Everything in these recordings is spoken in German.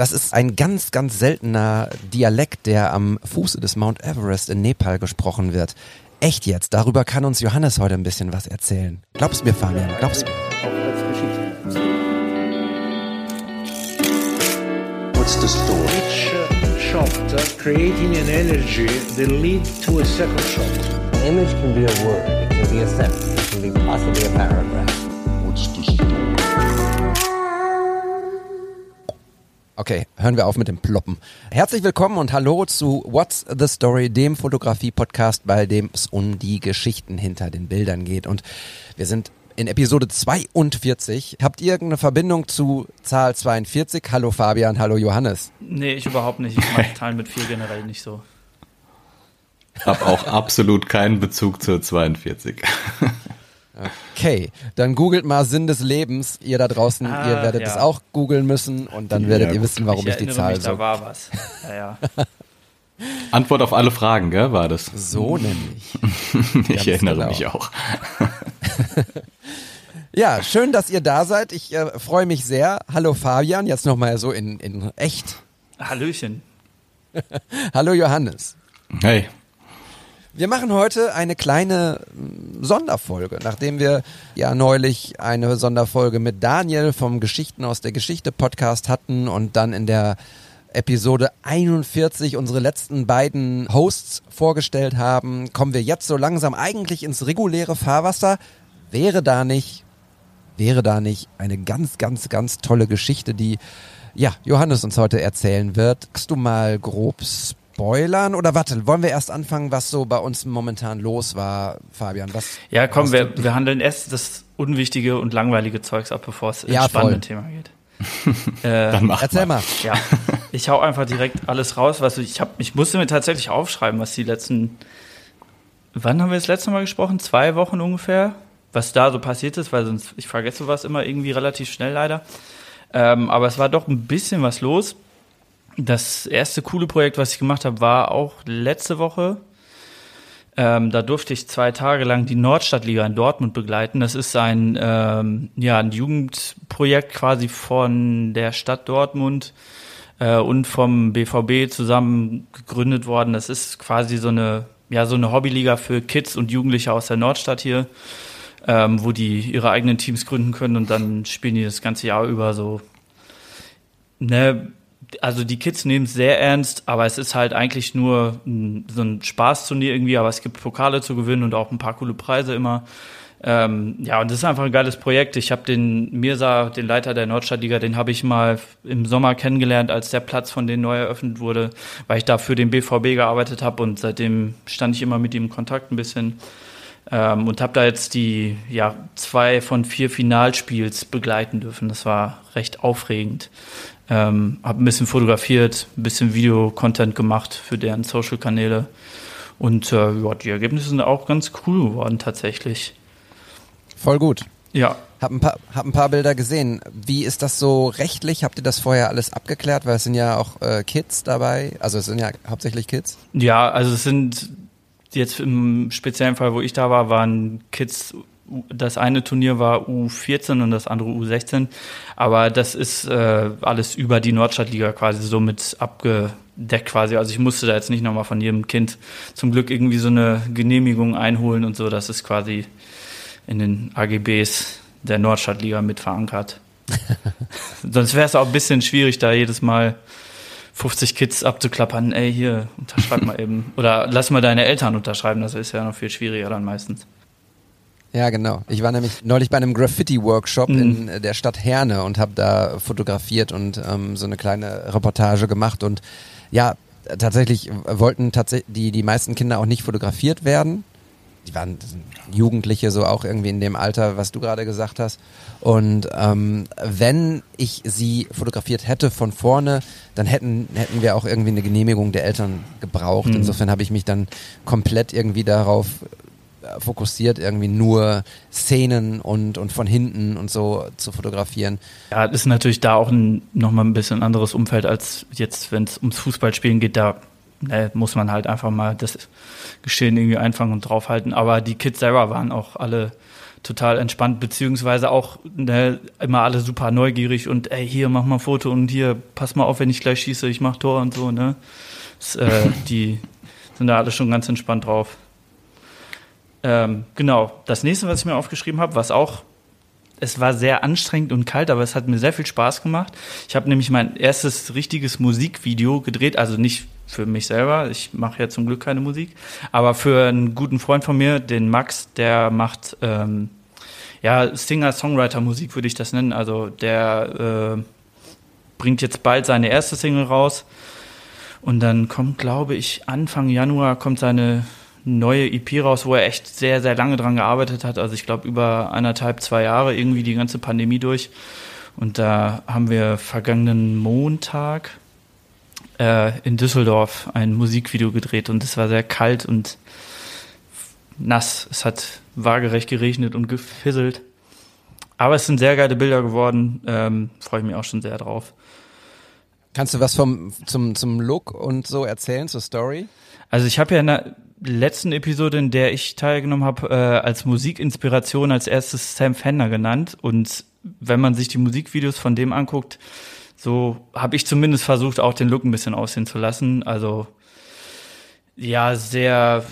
Das ist ein ganz, ganz seltener Dialekt, der am Fuße des Mount Everest in Nepal gesprochen wird. Echt jetzt, darüber kann uns Johannes heute ein bisschen was erzählen. Glaubst mir, Fabian, glaubst mir. What's the story? Each uh, shot uh, creating an energy that lead to a second shot. An image can be a word, it can be a sentence, it can be possibly a paragraph. What's the story? Okay, hören wir auf mit dem Ploppen. Herzlich willkommen und hallo zu What's the Story, dem Fotografie-Podcast, bei dem es um die Geschichten hinter den Bildern geht. Und wir sind in Episode 42. Habt ihr irgendeine Verbindung zu Zahl 42? Hallo Fabian, hallo Johannes. Nee, ich überhaupt nicht. Ich mag Teilen mit 4 generell nicht so. Hab auch absolut keinen Bezug zur 42. Okay, dann googelt mal Sinn des Lebens. Ihr da draußen, Ah, ihr werdet ja. es auch googeln müssen und dann werdet Ja, ihr wissen, warum ich, die erinnere Zahl mich, da so, war was. Ja, ja. Antwort auf alle Fragen, gell, war das? so nämlich. Ich erinnere genau. mich auch. Ja, schön, dass ihr da seid. Ich äh, freue mich sehr. Hallo Fabian, jetzt nochmal so in, in echt. Hallöchen. Hallo Johannes. Hey, Wir machen heute eine kleine mm, Sonderfolge, nachdem wir ja neulich eine Sonderfolge mit Daniel vom Geschichten aus der Geschichte Podcast hatten und dann in der Episode 41 unsere letzten beiden Hosts vorgestellt haben, kommen wir jetzt so langsam eigentlich ins reguläre Fahrwasser. Wäre da nicht, wäre da nicht eine ganz, ganz, ganz tolle Geschichte, die ja, Johannes uns heute erzählen wird. Kannst du mal grob spoilern oder warte, wollen wir erst anfangen, was so bei uns momentan los war, Fabian? Was Ja, komm, wir, wir handeln erst das unwichtige und langweilige Zeugs ab, bevor es ins Ja, spannende voll. Thema geht. äh, dann mach Erzähl mal. mal. ja, ich hau einfach direkt alles raus, was ich habe. Ich musste mir tatsächlich aufschreiben, was die letzten. Wann haben wir das letzte Mal gesprochen? Zwei Wochen ungefähr. Was da so passiert ist, weil sonst ich vergesse sowas immer irgendwie relativ schnell leider. Ähm, aber es war doch ein bisschen was los. Das erste coole Projekt, was ich gemacht habe, war auch letzte Woche. Ähm, da durfte ich zwei Tage lang die Nordstadtliga in Dortmund begleiten. Das ist ein, ähm, ja, ein Jugendprojekt quasi von der Stadt Dortmund äh, und vom BVB zusammen gegründet worden. Das ist quasi so eine, ja, so eine Hobbyliga für Kids und Jugendliche aus der Nordstadt hier, ähm, wo die ihre eigenen Teams gründen können und dann spielen die das ganze Jahr über so ne, also die Kids nehmen es sehr ernst, aber es ist halt eigentlich nur ein, so ein Spaßturnier irgendwie, aber es gibt Pokale zu gewinnen und auch ein paar coole Preise immer. Ähm, ja, und das ist einfach ein geiles Projekt. Ich habe den Mirsa, den Leiter der Nordstadtliga, den habe ich mal im Sommer kennengelernt, als der Platz von denen neu eröffnet wurde, weil ich da für den BVB gearbeitet habe und seitdem stand ich immer mit ihm in Kontakt ein bisschen. Ähm, und habe da jetzt die ja, zwei von vier Finalspiels begleiten dürfen. Das war recht aufregend. Ähm, habe ein bisschen fotografiert, ein bisschen Videocontent gemacht für deren Social-Kanäle. Und äh, ja, die Ergebnisse sind auch ganz cool geworden tatsächlich. Voll gut. Ja, Hab ein, paar, hab ein paar Bilder gesehen. Wie ist das so rechtlich? Habt ihr das vorher alles abgeklärt? Weil es sind ja auch äh, Kids dabei. Also es sind ja hauptsächlich Kids. ja, also es sind jetzt im speziellen Fall, wo ich da war, waren Kids. Das eine Turnier war U14 und das andere U16. Aber das ist äh, alles über die Nordstadtliga quasi so mit abgedeckt quasi. Also ich musste da jetzt nicht nochmal von jedem Kind zum Glück irgendwie so eine Genehmigung einholen und so. Das ist quasi in den AGBs der Nordstadtliga mit verankert. Sonst wäre es auch ein bisschen schwierig, da jedes Mal 50 Kids abzuklappern. Ey, hier, unterschreib mal eben. Oder lass mal deine Eltern unterschreiben, das ist ja noch viel schwieriger dann meistens. Ja, genau. Ich war nämlich neulich bei einem Graffiti-Workshop Mhm. in äh, der Stadt Herne und habe da fotografiert und ähm, so eine kleine Reportage gemacht. Und ja, tatsächlich wollten tatsächlich die, die meisten Kinder auch nicht fotografiert werden. Die waren Jugendliche, so auch irgendwie in dem Alter, was du gerade gesagt hast. Und ähm, wenn ich sie fotografiert hätte von vorne, dann hätten, hätten wir auch irgendwie eine Genehmigung der Eltern gebraucht. Mhm. Insofern habe ich mich dann komplett irgendwie darauf äh, fokussiert, irgendwie nur Szenen und, und von hinten und so zu fotografieren. Ja, das ist natürlich da auch ein, nochmal ein bisschen anderes Umfeld als jetzt, wenn es ums Fußballspielen geht. Da ne, muss man halt einfach mal das Geschehen irgendwie einfangen und draufhalten. Aber die Kids selber waren auch alle total entspannt, beziehungsweise auch ne, immer alle super neugierig und ey, hier mach mal ein Foto und hier, pass mal auf, wenn ich gleich schieße, ich mach Tor und so, ne? Das, äh, die sind da alle schon ganz entspannt drauf. Ähm, genau, das nächste, was ich mir aufgeschrieben habe, was auch, es war sehr anstrengend und kalt, aber es hat mir sehr viel Spaß gemacht. Ich habe nämlich mein erstes richtiges Musikvideo gedreht, also nicht für mich selber, ich mache ja zum Glück keine Musik, aber für einen guten Freund von mir, den Max, der macht ähm, ja Singer-Songwriter-Musik, würde ich das nennen. Also der äh, bringt jetzt bald seine erste Single raus und dann kommt, glaube ich, Anfang Januar kommt seine neue EP raus, wo er echt sehr, sehr lange dran gearbeitet hat. Also ich glaube über eineinhalb, zwei Jahre irgendwie die ganze Pandemie durch. Und da haben wir vergangenen Montag äh, in Düsseldorf ein Musikvideo gedreht und es war sehr kalt und nass. Es hat waagerecht geregnet und gefisselt. Aber es sind sehr geile Bilder geworden. Ähm, Freue ich mich auch schon sehr drauf. Kannst du was vom, zum, zum Look und so erzählen, zur Story? Also ich habe ja in der letzten Episode, in der ich teilgenommen habe, äh, als Musikinspiration als erstes Sam Fender genannt. Und wenn man sich die Musikvideos von dem anguckt, so habe ich zumindest versucht, auch den Look ein bisschen aussehen zu lassen. Also ja, sehr.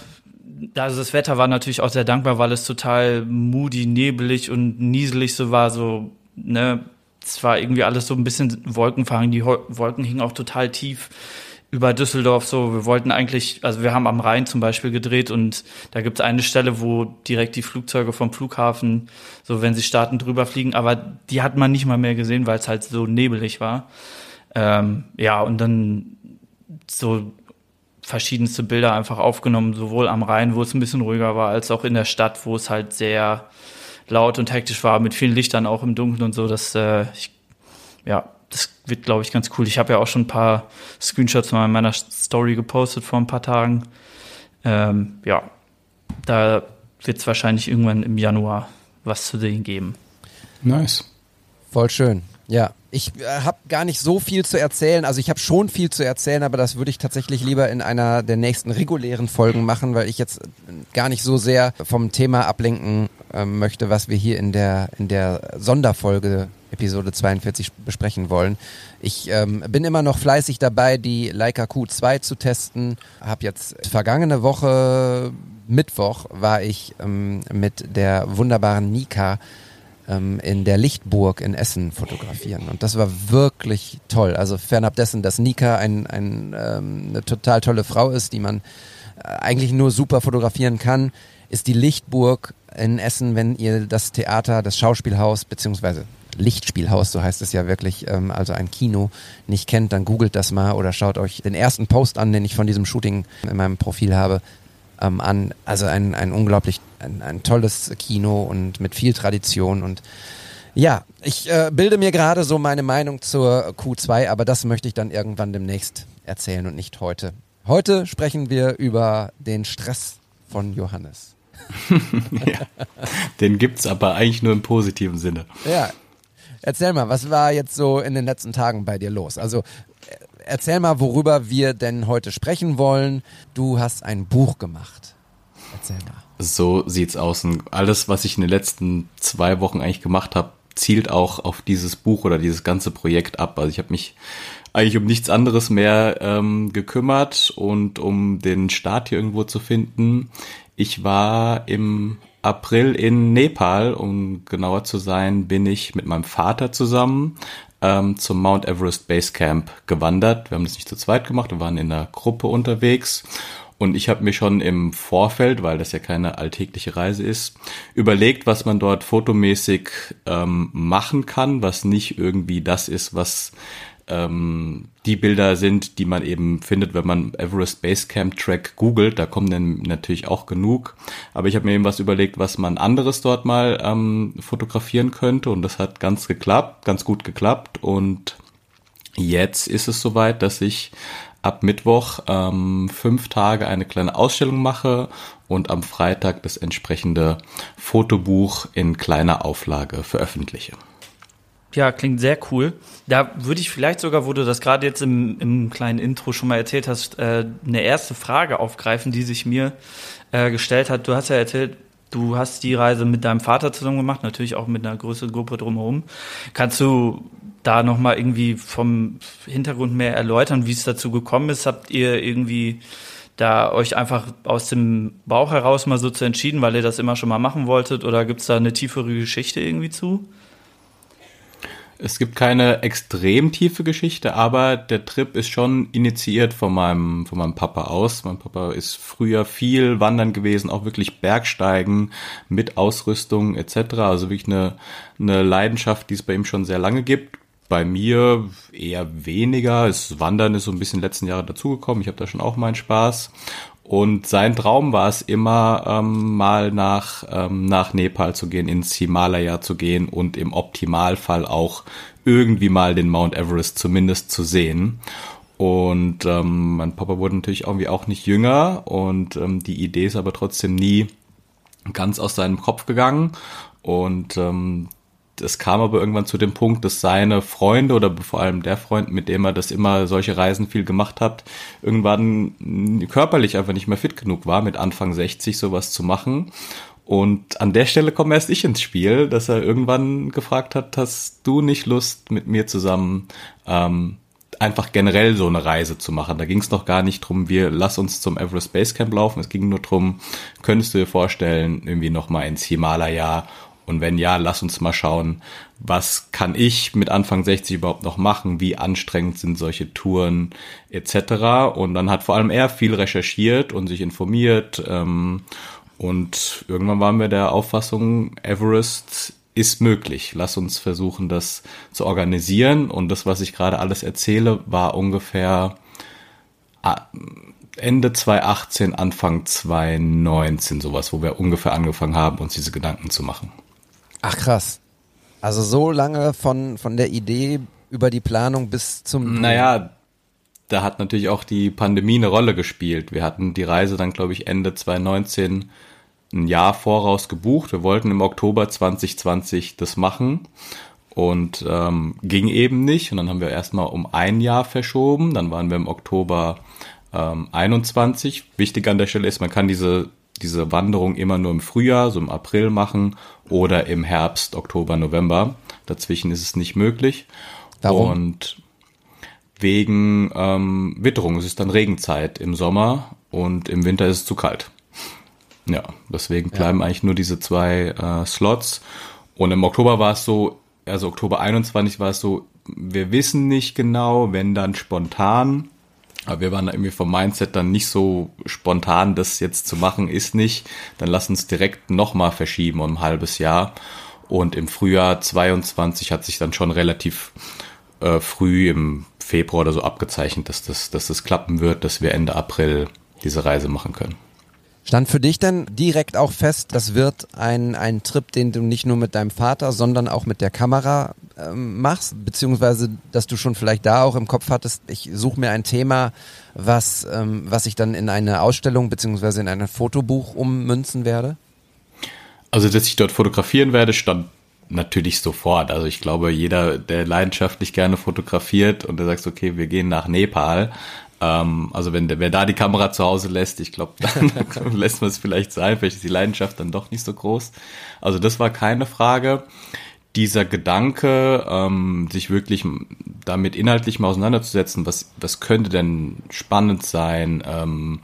Also das Wetter war natürlich auch sehr dankbar, weil es total moody, nebelig und nieselig so war. So ne, es war irgendwie alles so ein bisschen wolkenverhangen. Die Wolken hingen auch total tief über Düsseldorf so, wir wollten eigentlich, also wir haben am Rhein zum Beispiel gedreht und da gibt es eine Stelle, wo direkt die Flugzeuge vom Flughafen, so wenn sie starten, drüber fliegen, aber die hat man nicht mal mehr gesehen, weil es halt so nebelig war. Ähm, ja, und dann so verschiedenste Bilder einfach aufgenommen, sowohl am Rhein, wo es ein bisschen ruhiger war, als auch in der Stadt, wo es halt sehr laut und hektisch war, mit vielen Lichtern auch im Dunkeln und so, dass äh, ich, ja, das wird, glaube ich, ganz cool. Ich habe ja auch schon ein paar Screenshots mal in meiner Story gepostet vor ein paar Tagen. Ähm, ja, da wird es wahrscheinlich irgendwann im Januar was zu sehen geben. Nice. Voll schön. Ja, ich äh, habe gar nicht so viel zu erzählen. Also ich habe schon viel zu erzählen, aber das würde ich tatsächlich lieber in einer der nächsten regulären Folgen machen, weil ich jetzt gar nicht so sehr vom Thema ablenken äh, möchte, was wir hier in der in der Sonderfolge Episode 42 besprechen wollen. Ich ähm, bin immer noch fleißig dabei, die Leica Q2 zu testen. Hab jetzt vergangene Woche Mittwoch war ich ähm, mit der wunderbaren Nika ähm, in der Lichtburg in Essen fotografieren. Und das war wirklich toll. Also fernab dessen, dass Nika ein, ein, ähm, eine total tolle Frau ist, die man äh, eigentlich nur super fotografieren kann, ist die Lichtburg in Essen, wenn ihr das Theater, das Schauspielhaus beziehungsweise Lichtspielhaus, so heißt es ja wirklich, ähm, also ein Kino nicht kennt, dann googelt das mal oder schaut euch den ersten Post an, den ich von diesem Shooting in meinem Profil habe, ähm, an. Also ein, ein unglaublich, ein, ein tolles Kino und mit viel Tradition und ja, ich äh, bilde mir gerade so meine Meinung zur Q2, aber das möchte ich dann irgendwann demnächst erzählen und nicht heute. Heute sprechen wir über den Stress von Johannes. ja, den gibt's aber eigentlich nur im positiven Sinne. Ja, Erzähl mal, was war jetzt so in den letzten Tagen bei dir los? Also erzähl mal, worüber wir denn heute sprechen wollen. Du hast ein Buch gemacht. Erzähl mal. So sieht's aus. Und alles, was ich in den letzten zwei Wochen eigentlich gemacht habe, zielt auch auf dieses Buch oder dieses ganze Projekt ab. Also ich habe mich eigentlich um nichts anderes mehr ähm, gekümmert und um den Start hier irgendwo zu finden. Ich war im April in Nepal, um genauer zu sein, bin ich mit meinem Vater zusammen ähm, zum Mount Everest Base Camp gewandert. Wir haben das nicht zu zweit gemacht, wir waren in einer Gruppe unterwegs. Und ich habe mir schon im Vorfeld, weil das ja keine alltägliche Reise ist, überlegt, was man dort fotomäßig ähm, machen kann, was nicht irgendwie das ist, was ähm, die Bilder sind, die man eben findet, wenn man Everest Basecamp Track googelt. Da kommen dann natürlich auch genug. Aber ich habe mir eben was überlegt, was man anderes dort mal ähm, fotografieren könnte. Und das hat ganz geklappt, ganz gut geklappt. Und jetzt ist es soweit, dass ich ab Mittwoch ähm, fünf Tage eine kleine Ausstellung mache und am Freitag das entsprechende Fotobuch in kleiner Auflage veröffentliche. Ja, klingt sehr cool. Da würde ich vielleicht sogar, wo du das gerade jetzt im, im kleinen Intro schon mal erzählt hast, äh, eine erste Frage aufgreifen, die sich mir äh, gestellt hat. Du hast ja erzählt, du hast die Reise mit deinem Vater zusammen gemacht, natürlich auch mit einer größeren Gruppe drumherum. Kannst du da nochmal irgendwie vom Hintergrund mehr erläutern, wie es dazu gekommen ist? Habt ihr irgendwie da euch einfach aus dem Bauch heraus mal so zu entschieden, weil ihr das immer schon mal machen wolltet? Oder gibt es da eine tiefere Geschichte irgendwie zu? Es gibt keine extrem tiefe Geschichte, aber der Trip ist schon initiiert von meinem, von meinem Papa aus. Mein Papa ist früher viel wandern gewesen, auch wirklich Bergsteigen mit Ausrüstung etc. Also wirklich eine, eine Leidenschaft, die es bei ihm schon sehr lange gibt. Bei mir eher weniger. Das Wandern ist so ein bisschen in den letzten Jahren dazugekommen. Ich habe da schon auch meinen Spaß. Und sein Traum war es immer, ähm, mal nach, ähm, nach Nepal zu gehen, ins Himalaya zu gehen und im Optimalfall auch irgendwie mal den Mount Everest zumindest zu sehen. Und ähm, mein Papa wurde natürlich irgendwie auch nicht jünger und ähm, die Idee ist aber trotzdem nie ganz aus seinem Kopf gegangen. Und ähm, es kam aber irgendwann zu dem Punkt, dass seine Freunde oder vor allem der Freund, mit dem er das immer solche Reisen viel gemacht hat, irgendwann körperlich einfach nicht mehr fit genug war, mit Anfang 60 sowas zu machen. Und an der Stelle komme erst ich ins Spiel, dass er irgendwann gefragt hat, hast du nicht Lust, mit mir zusammen ähm, einfach generell so eine Reise zu machen. Da ging es noch gar nicht drum, wir lass uns zum Everest Base Camp laufen. Es ging nur drum, könntest du dir vorstellen, irgendwie nochmal ins Himalaya und wenn ja, lass uns mal schauen, was kann ich mit Anfang 60 überhaupt noch machen, wie anstrengend sind solche Touren etc. Und dann hat vor allem er viel recherchiert und sich informiert. Ähm, und irgendwann waren wir der Auffassung, Everest ist möglich. Lass uns versuchen, das zu organisieren. Und das, was ich gerade alles erzähle, war ungefähr ah, Ende 2018, Anfang 2019 sowas, wo wir ungefähr angefangen haben, uns diese Gedanken zu machen. Ach krass. Also so lange von, von der Idee über die Planung bis zum. Naja, da hat natürlich auch die Pandemie eine Rolle gespielt. Wir hatten die Reise dann, glaube ich, Ende 2019 ein Jahr voraus gebucht. Wir wollten im Oktober 2020 das machen und ähm, ging eben nicht. Und dann haben wir erstmal um ein Jahr verschoben. Dann waren wir im Oktober ähm, 21. Wichtig an der Stelle ist, man kann diese diese Wanderung immer nur im Frühjahr, so im April machen oder im Herbst, Oktober, November. Dazwischen ist es nicht möglich. Warum? Und wegen ähm, Witterung. Es ist dann Regenzeit im Sommer und im Winter ist es zu kalt. Ja, deswegen bleiben ja. eigentlich nur diese zwei äh, Slots. Und im Oktober war es so, also Oktober 21 war es so, wir wissen nicht genau, wenn dann spontan. Aber wir waren irgendwie vom Mindset dann nicht so spontan, das jetzt zu machen, ist nicht. Dann lass uns direkt nochmal verschieben um ein halbes Jahr. Und im Frühjahr 22 hat sich dann schon relativ äh, früh im Februar oder so abgezeichnet, dass das, dass das klappen wird, dass wir Ende April diese Reise machen können. Stand für dich denn direkt auch fest, das wird ein, ein Trip, den du nicht nur mit deinem Vater, sondern auch mit der Kamera ähm, machst, beziehungsweise dass du schon vielleicht da auch im Kopf hattest, ich suche mir ein Thema, was, ähm, was ich dann in eine Ausstellung beziehungsweise in ein Fotobuch ummünzen werde? Also, dass ich dort fotografieren werde, stand natürlich sofort. Also ich glaube, jeder, der leidenschaftlich gerne fotografiert und der sagt, okay, wir gehen nach Nepal, ähm, also wenn der, wer da die Kamera zu Hause lässt, ich glaube, dann lässt man es vielleicht sein, vielleicht ist die Leidenschaft dann doch nicht so groß. Also das war keine Frage. Dieser Gedanke, ähm, sich wirklich damit inhaltlich mal auseinanderzusetzen, was, was könnte denn spannend sein, ähm,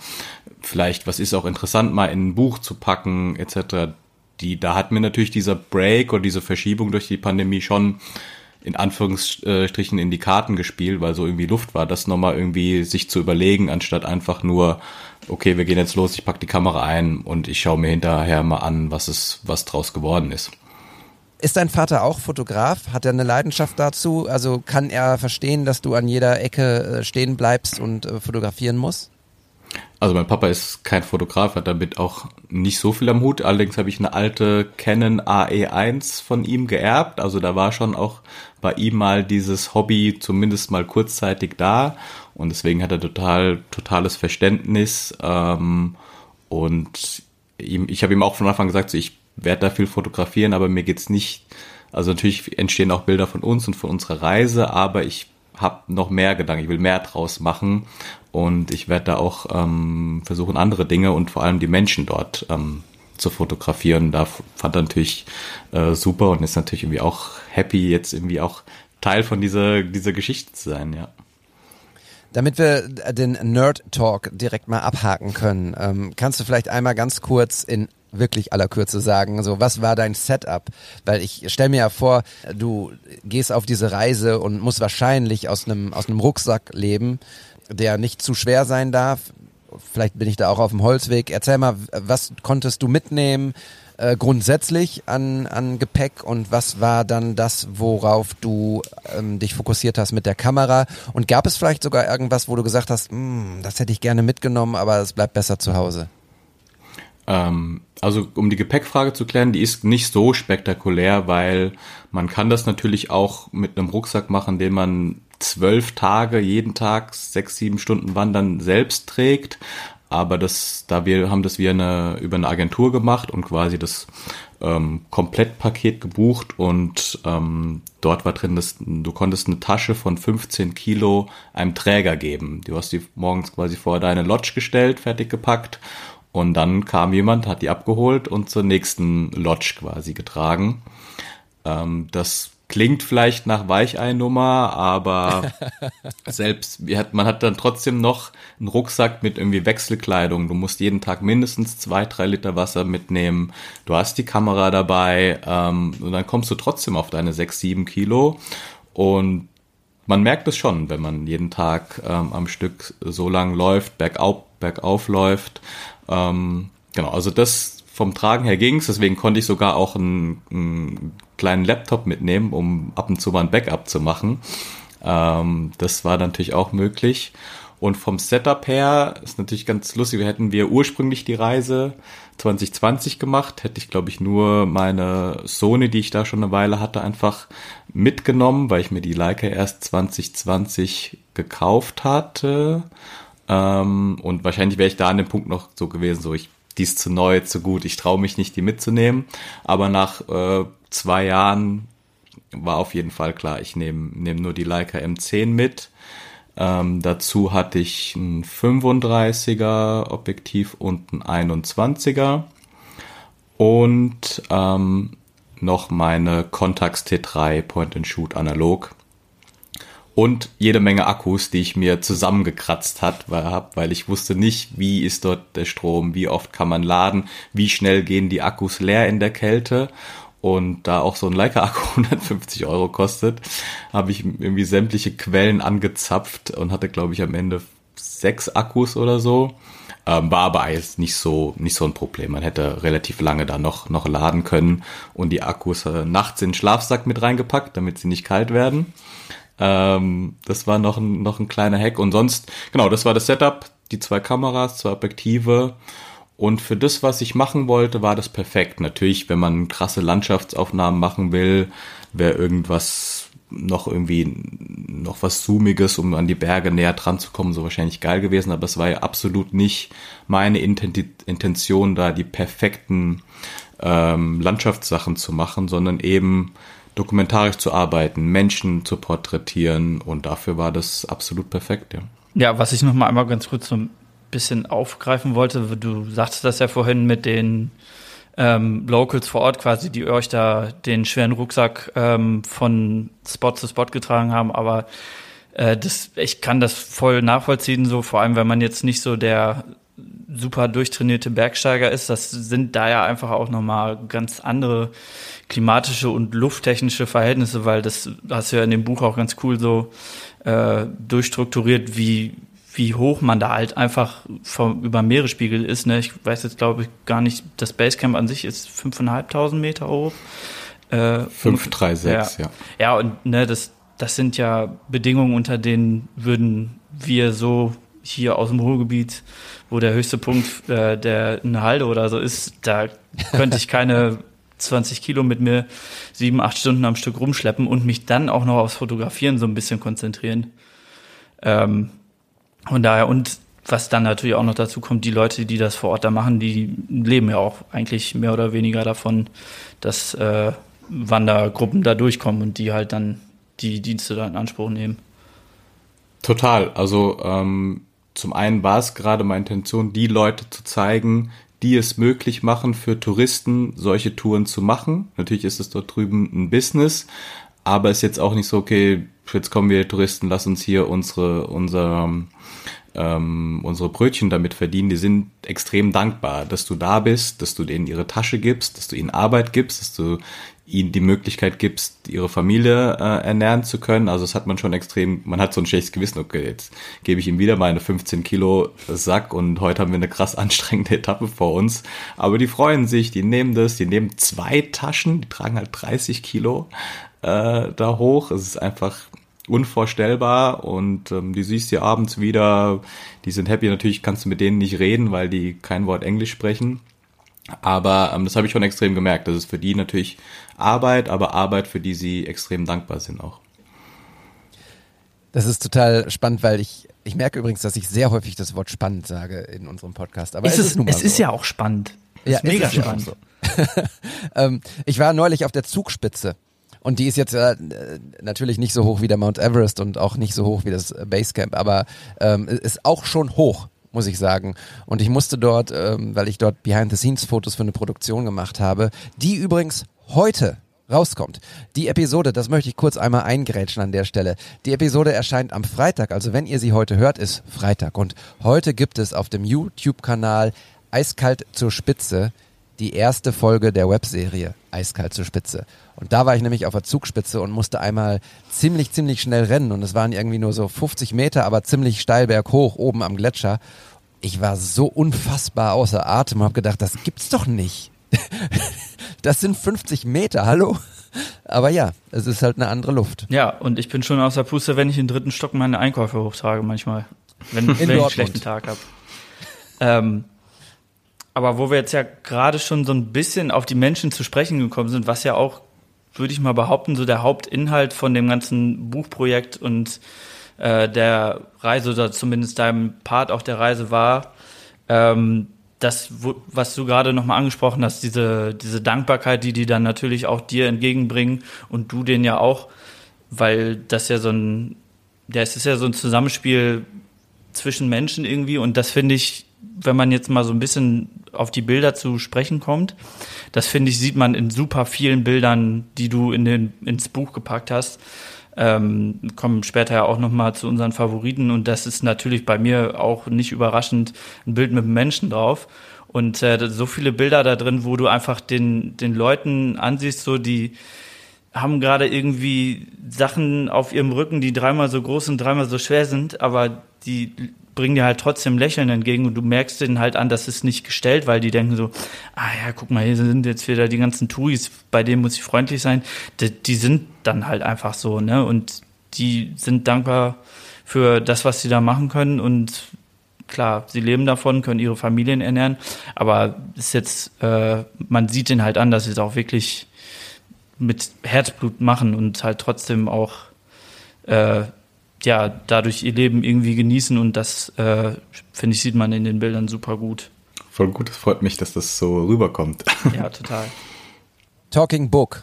vielleicht, was ist auch interessant, mal in ein Buch zu packen, etc. Die, da hat mir natürlich dieser Break oder diese Verschiebung durch die Pandemie schon in Anführungsstrichen in die Karten gespielt, weil so irgendwie Luft war, das nochmal irgendwie sich zu überlegen, anstatt einfach nur, okay, wir gehen jetzt los, ich pack die Kamera ein und ich schaue mir hinterher mal an, was es, was draus geworden ist. Ist dein Vater auch Fotograf? Hat er eine Leidenschaft dazu? Also kann er verstehen, dass du an jeder Ecke äh, stehen bleibst und äh, fotografieren musst? Also mein Papa ist kein Fotograf, hat damit auch nicht so viel am Hut. Allerdings habe ich eine alte Canon AE1 von ihm geerbt. Also da war schon auch bei ihm mal dieses Hobby zumindest mal kurzzeitig da. Und deswegen hat er total, totales Verständnis. Ähm, und ihm, ich habe ihm auch von Anfang gesagt, so, ich werde da viel fotografieren, aber mir geht's nicht. Also natürlich entstehen auch Bilder von uns und von unserer Reise, aber ich habe noch mehr Gedanken, ich will mehr draus machen und ich werde da auch ähm, versuchen, andere Dinge und vor allem die Menschen dort ähm, zu fotografieren. Da fand er natürlich äh, super und ist natürlich irgendwie auch happy, jetzt irgendwie auch Teil von dieser, dieser Geschichte zu sein, ja. Damit wir den Nerd Talk direkt mal abhaken können, ähm, kannst du vielleicht einmal ganz kurz in wirklich aller Kürze sagen, so was war dein Setup? Weil ich stell mir ja vor, du gehst auf diese Reise und musst wahrscheinlich aus einem aus einem Rucksack leben, der nicht zu schwer sein darf. Vielleicht bin ich da auch auf dem Holzweg. Erzähl mal, was konntest du mitnehmen? Äh, grundsätzlich an, an Gepäck und was war dann das, worauf du ähm, dich fokussiert hast mit der Kamera? Und gab es vielleicht sogar irgendwas, wo du gesagt hast, "Hm, das hätte ich gerne mitgenommen, aber es bleibt besser zu Hause? Ähm, also um die Gepäckfrage zu klären, die ist nicht so spektakulär, weil man kann das natürlich auch mit einem Rucksack machen, den man zwölf Tage, jeden Tag sechs, sieben Stunden wandern selbst trägt. Aber das, da wir haben das wir eine, über eine Agentur gemacht und quasi das ähm, Komplettpaket gebucht und ähm, dort war drin, dass du konntest eine Tasche von 15 Kilo einem Träger geben. Du hast die morgens quasi vor deine Lodge gestellt, fertig gepackt und dann kam jemand, hat die abgeholt und zur nächsten Lodge quasi getragen. Ähm, das klingt vielleicht nach Weichei-Nummer, aber selbst, man hat dann trotzdem noch einen Rucksack mit irgendwie Wechselkleidung. Du musst jeden Tag mindestens zwei, drei Liter Wasser mitnehmen. Du hast die Kamera dabei ähm, und dann kommst du trotzdem auf deine sechs, sieben Kilo. Und man merkt es schon, wenn man jeden Tag ähm, am Stück so lang läuft, bergauf, bergauf läuft. Ähm, genau, also das vom Tragen her ging's, deswegen konnte ich sogar auch einen, einen kleinen Laptop mitnehmen, um ab und zu mal ein Backup zu machen. Ähm, das war natürlich auch möglich. Und vom Setup her ist natürlich ganz lustig. Wir hätten wir ursprünglich die Reise 2020 gemacht, hätte ich glaube ich nur meine Sony, die ich da schon eine Weile hatte, einfach mitgenommen, weil ich mir die Leica erst 2020 gekauft hatte. Ähm, und wahrscheinlich wäre ich da an dem Punkt noch so gewesen, so ich, die ist zu neu, zu gut, ich traue mich nicht, die mitzunehmen. Aber nach äh, zwei Jahren war auf jeden Fall klar, ich nehme nehm nur die Leica M10 mit. Ähm, dazu hatte ich ein 35er Objektiv und ein 21er und ähm, noch meine Contax T3 Point and Shoot analog und jede Menge Akkus, die ich mir zusammengekratzt hat, weil, weil ich wusste nicht, wie ist dort der Strom, wie oft kann man laden, wie schnell gehen die Akkus leer in der Kälte. Und da auch so ein Leica-Akku 150 Euro kostet, habe ich irgendwie sämtliche Quellen angezapft und hatte, glaube ich, am Ende sechs Akkus oder so. Ähm, war aber jetzt nicht so, nicht so ein Problem. Man hätte relativ lange da noch, noch laden können und die Akkus äh, nachts in den Schlafsack mit reingepackt, damit sie nicht kalt werden. Ähm, das war noch ein, noch ein kleiner Hack. Und sonst, genau, das war das Setup. Die zwei Kameras, zwei Objektive. Und für das, was ich machen wollte, war das perfekt. Natürlich, wenn man krasse Landschaftsaufnahmen machen will, wäre irgendwas noch irgendwie noch was Zoomiges, um an die Berge näher dran zu kommen, so wahrscheinlich geil gewesen. Aber es war ja absolut nicht meine Inten- Intention, da die perfekten ähm, Landschaftssachen zu machen, sondern eben dokumentarisch zu arbeiten, Menschen zu porträtieren und dafür war das absolut perfekt, ja. Ja, was ich noch mal einmal ganz kurz ein bisschen aufgreifen wollte, du sagtest das ja vorhin mit den ähm, Locals vor Ort quasi, die euch da den schweren Rucksack ähm, von Spot zu Spot getragen haben, aber äh, das, ich kann das voll nachvollziehen, so vor allem, wenn man jetzt nicht so der super durchtrainierte Bergsteiger ist, das sind da ja einfach auch nochmal ganz andere klimatische und lufttechnische Verhältnisse, weil das hast du ja in dem Buch auch ganz cool so äh, durchstrukturiert, wie wie hoch man da halt einfach vom, über Meeresspiegel ist. Ne? Ich weiß jetzt, glaube ich, gar nicht, das Basecamp an sich ist 5.500 Meter hoch. Äh, 536, ja. ja, und ne, das, das sind ja Bedingungen, unter denen würden wir so hier aus dem Ruhrgebiet, wo der höchste Punkt äh, der eine Halde oder so ist, da könnte ich keine 20 Kilo mit mir sieben, acht Stunden am Stück rumschleppen und mich dann auch noch aufs Fotografieren so ein bisschen konzentrieren. Ähm, von daher, und was dann natürlich auch noch dazu kommt, die Leute, die das vor Ort da machen, die leben ja auch eigentlich mehr oder weniger davon, dass äh, Wandergruppen da durchkommen und die halt dann die Dienste da in Anspruch nehmen. Total. Also ähm, zum einen war es gerade meine Intention, die Leute zu zeigen, die es möglich machen für Touristen, solche Touren zu machen. Natürlich ist es dort drüben ein Business, aber ist jetzt auch nicht so, okay, jetzt kommen wir Touristen, lass uns hier unsere, unser, ähm, unsere Brötchen damit verdienen. Die sind extrem dankbar, dass du da bist, dass du denen ihre Tasche gibst, dass du ihnen Arbeit gibst, dass du ihnen die Möglichkeit gibst, ihre Familie äh, ernähren zu können. Also das hat man schon extrem, man hat so ein schlechtes Gewissen, okay, jetzt gebe ich ihm wieder meine 15 Kilo Sack und heute haben wir eine krass anstrengende Etappe vor uns. Aber die freuen sich, die nehmen das, die nehmen zwei Taschen, die tragen halt 30 Kilo äh, da hoch. Es ist einfach unvorstellbar und ähm, die siehst du abends wieder, die sind happy, natürlich kannst du mit denen nicht reden, weil die kein Wort Englisch sprechen. Aber ähm, das habe ich schon extrem gemerkt. Das ist für die natürlich Arbeit, aber Arbeit, für die sie extrem dankbar sind auch. Das ist total spannend, weil ich, ich merke übrigens, dass ich sehr häufig das Wort spannend sage in unserem Podcast. Aber ist es, es, ist nun mal es so. ist ja auch spannend. Ja, ist mega ist spannend. so. ähm, ich war neulich auf der Zugspitze und die ist jetzt äh, natürlich nicht so hoch wie der Mount Everest und auch nicht so hoch wie das Basecamp, aber ähm, ist auch schon hoch, muss ich sagen. Und ich musste dort, ähm, weil ich dort Behind-the-Scenes-Fotos für eine Produktion gemacht habe, die übrigens heute rauskommt. Die Episode, das möchte ich kurz einmal eingrätschen an der Stelle. Die Episode erscheint am Freitag, also wenn ihr sie heute hört, ist Freitag. Und heute gibt es auf dem YouTube-Kanal Eiskalt zur Spitze die erste Folge der Webserie Eiskalt zur Spitze. Und da war ich nämlich auf der Zugspitze und musste einmal ziemlich, ziemlich schnell rennen. Und es waren irgendwie nur so 50 Meter, aber ziemlich steil berghoch oben am Gletscher. Ich war so unfassbar außer Atem und habe gedacht, das gibt's doch nicht. Das sind 50 Meter, hallo? Aber ja, es ist halt eine andere Luft. Ja, und ich bin schon außer Puste, wenn ich den dritten Stock meine Einkäufe hochtrage manchmal. Wenn, wenn ich einen schlechten Tag habe. Ähm, aber wo wir jetzt ja gerade schon so ein bisschen auf die Menschen zu sprechen gekommen sind, was ja auch, würde ich mal behaupten, so der Hauptinhalt von dem ganzen Buchprojekt und äh, der Reise oder zumindest deinem Part auch der Reise war, ähm, das, wo- was du gerade nochmal angesprochen hast, diese, diese Dankbarkeit, die die dann natürlich auch dir entgegenbringen und du den ja auch, weil das ja so ein, ja, es ist ja so ein Zusammenspiel zwischen Menschen irgendwie und das finde ich, wenn man jetzt mal so ein bisschen auf die Bilder zu sprechen kommt, das finde ich, sieht man in super vielen Bildern, die du in den, ins Buch gepackt hast. Ähm, kommen später ja auch nochmal zu unseren Favoriten und das ist natürlich bei mir auch nicht überraschend ein Bild mit einem Menschen drauf. Und äh, so viele Bilder da drin, wo du einfach den, den Leuten ansiehst, so die haben gerade irgendwie Sachen auf ihrem Rücken, die dreimal so groß und dreimal so schwer sind, aber die bringen dir halt trotzdem Lächeln entgegen und du merkst denen halt an, das ist nicht gestellt, weil die denken so, ah ja, guck mal, hier sind jetzt wieder die ganzen Touris, bei denen muss ich freundlich sein. Die, die sind dann halt einfach so, ne? Und die sind dankbar für das, was sie da machen können und klar, sie leben davon, können ihre Familien ernähren, aber ist jetzt, äh, man sieht den halt an, dass sie es auch wirklich mit Herzblut machen und halt trotzdem auch äh, ja dadurch ihr Leben irgendwie genießen und das äh, finde ich sieht man in den Bildern super gut. Voll gut, es freut mich, dass das so rüberkommt. Ja, total. Talking Book.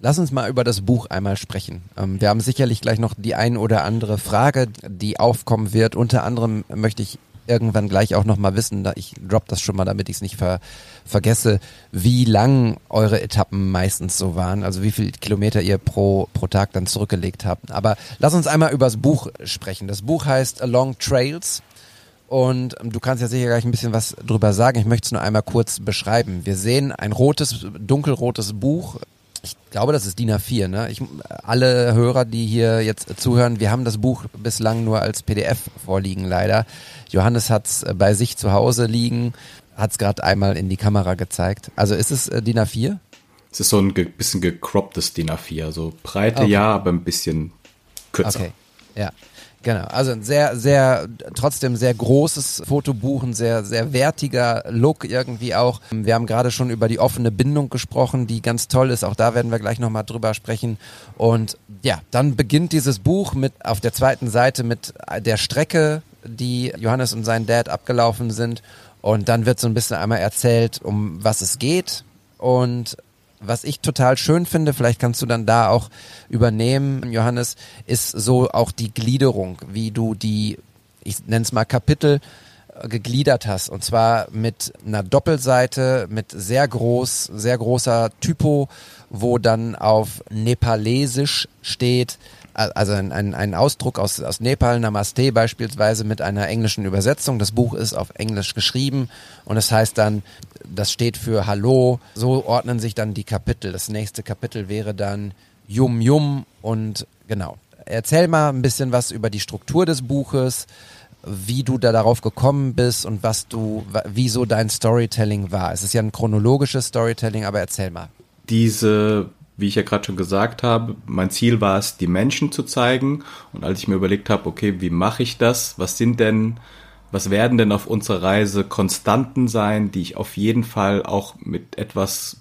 Lass uns mal über das Buch einmal sprechen. Ähm, wir haben sicherlich gleich noch die ein oder andere Frage, die aufkommen wird. Unter anderem möchte ich irgendwann gleich auch noch mal wissen, ich drop das schon mal, damit ich es nicht ver vergesse, wie lang eure Etappen meistens so waren, also wie viel Kilometer ihr pro, pro Tag dann zurückgelegt habt. Aber lass uns einmal über das Buch sprechen. Das Buch heißt Along Trails und ähm, du kannst ja sicher gleich ein bisschen was drüber sagen. Ich möchte es nur einmal kurz beschreiben. Wir sehen ein rotes, dunkelrotes Buch. Ich glaube, das ist DIN A4. Ne? Ich, alle Hörer, die hier jetzt zuhören, wir haben das Buch bislang nur als PDF vorliegen, leider. Johannes hat es bei sich zu Hause liegen, hat es gerade einmal in die Kamera gezeigt. Also ist es äh, DIN A4? Es ist so ein ge bisschen gecropptes DIN A4, also Breite Okay. ja, aber ein bisschen kürzer. Okay, ja. Genau, also ein sehr, sehr, trotzdem sehr großes Fotobuch, ein sehr, sehr wertiger Look irgendwie auch. Wir haben gerade schon über die offene Bindung gesprochen, die ganz toll ist. Auch da werden wir gleich nochmal drüber sprechen. Und ja, dann beginnt dieses Buch mit auf der zweiten Seite mit der Strecke, die Johannes und sein Dad abgelaufen sind. Und dann wird so ein bisschen einmal erzählt, um was es geht. Und was ich total schön finde, vielleicht kannst du dann da auch übernehmen, Johannes, ist so auch die Gliederung, wie du die, ich nenne es mal Kapitel, gegliedert hast. Und zwar mit einer Doppelseite, mit sehr groß, sehr großer Typo, wo dann auf Nepalesisch steht, also ein, ein, ein Ausdruck aus, aus Nepal, Namaste beispielsweise mit einer englischen Übersetzung. Das Buch ist auf Englisch geschrieben und es heißt dann, das steht für Hallo. So ordnen sich dann die Kapitel. Das nächste Kapitel wäre dann Yum Yum und genau. Erzähl mal ein bisschen was über die Struktur des Buches, wie du da darauf gekommen bist und was du, wieso dein Storytelling war. Es ist ja ein chronologisches Storytelling, aber erzähl mal. Diese wie ich ja gerade schon gesagt habe, mein Ziel war es, die Menschen zu zeigen. Und als ich mir überlegt habe, okay, wie mache ich das? Was sind denn, was werden denn auf unserer Reise Konstanten sein, die ich auf jeden Fall auch mit etwas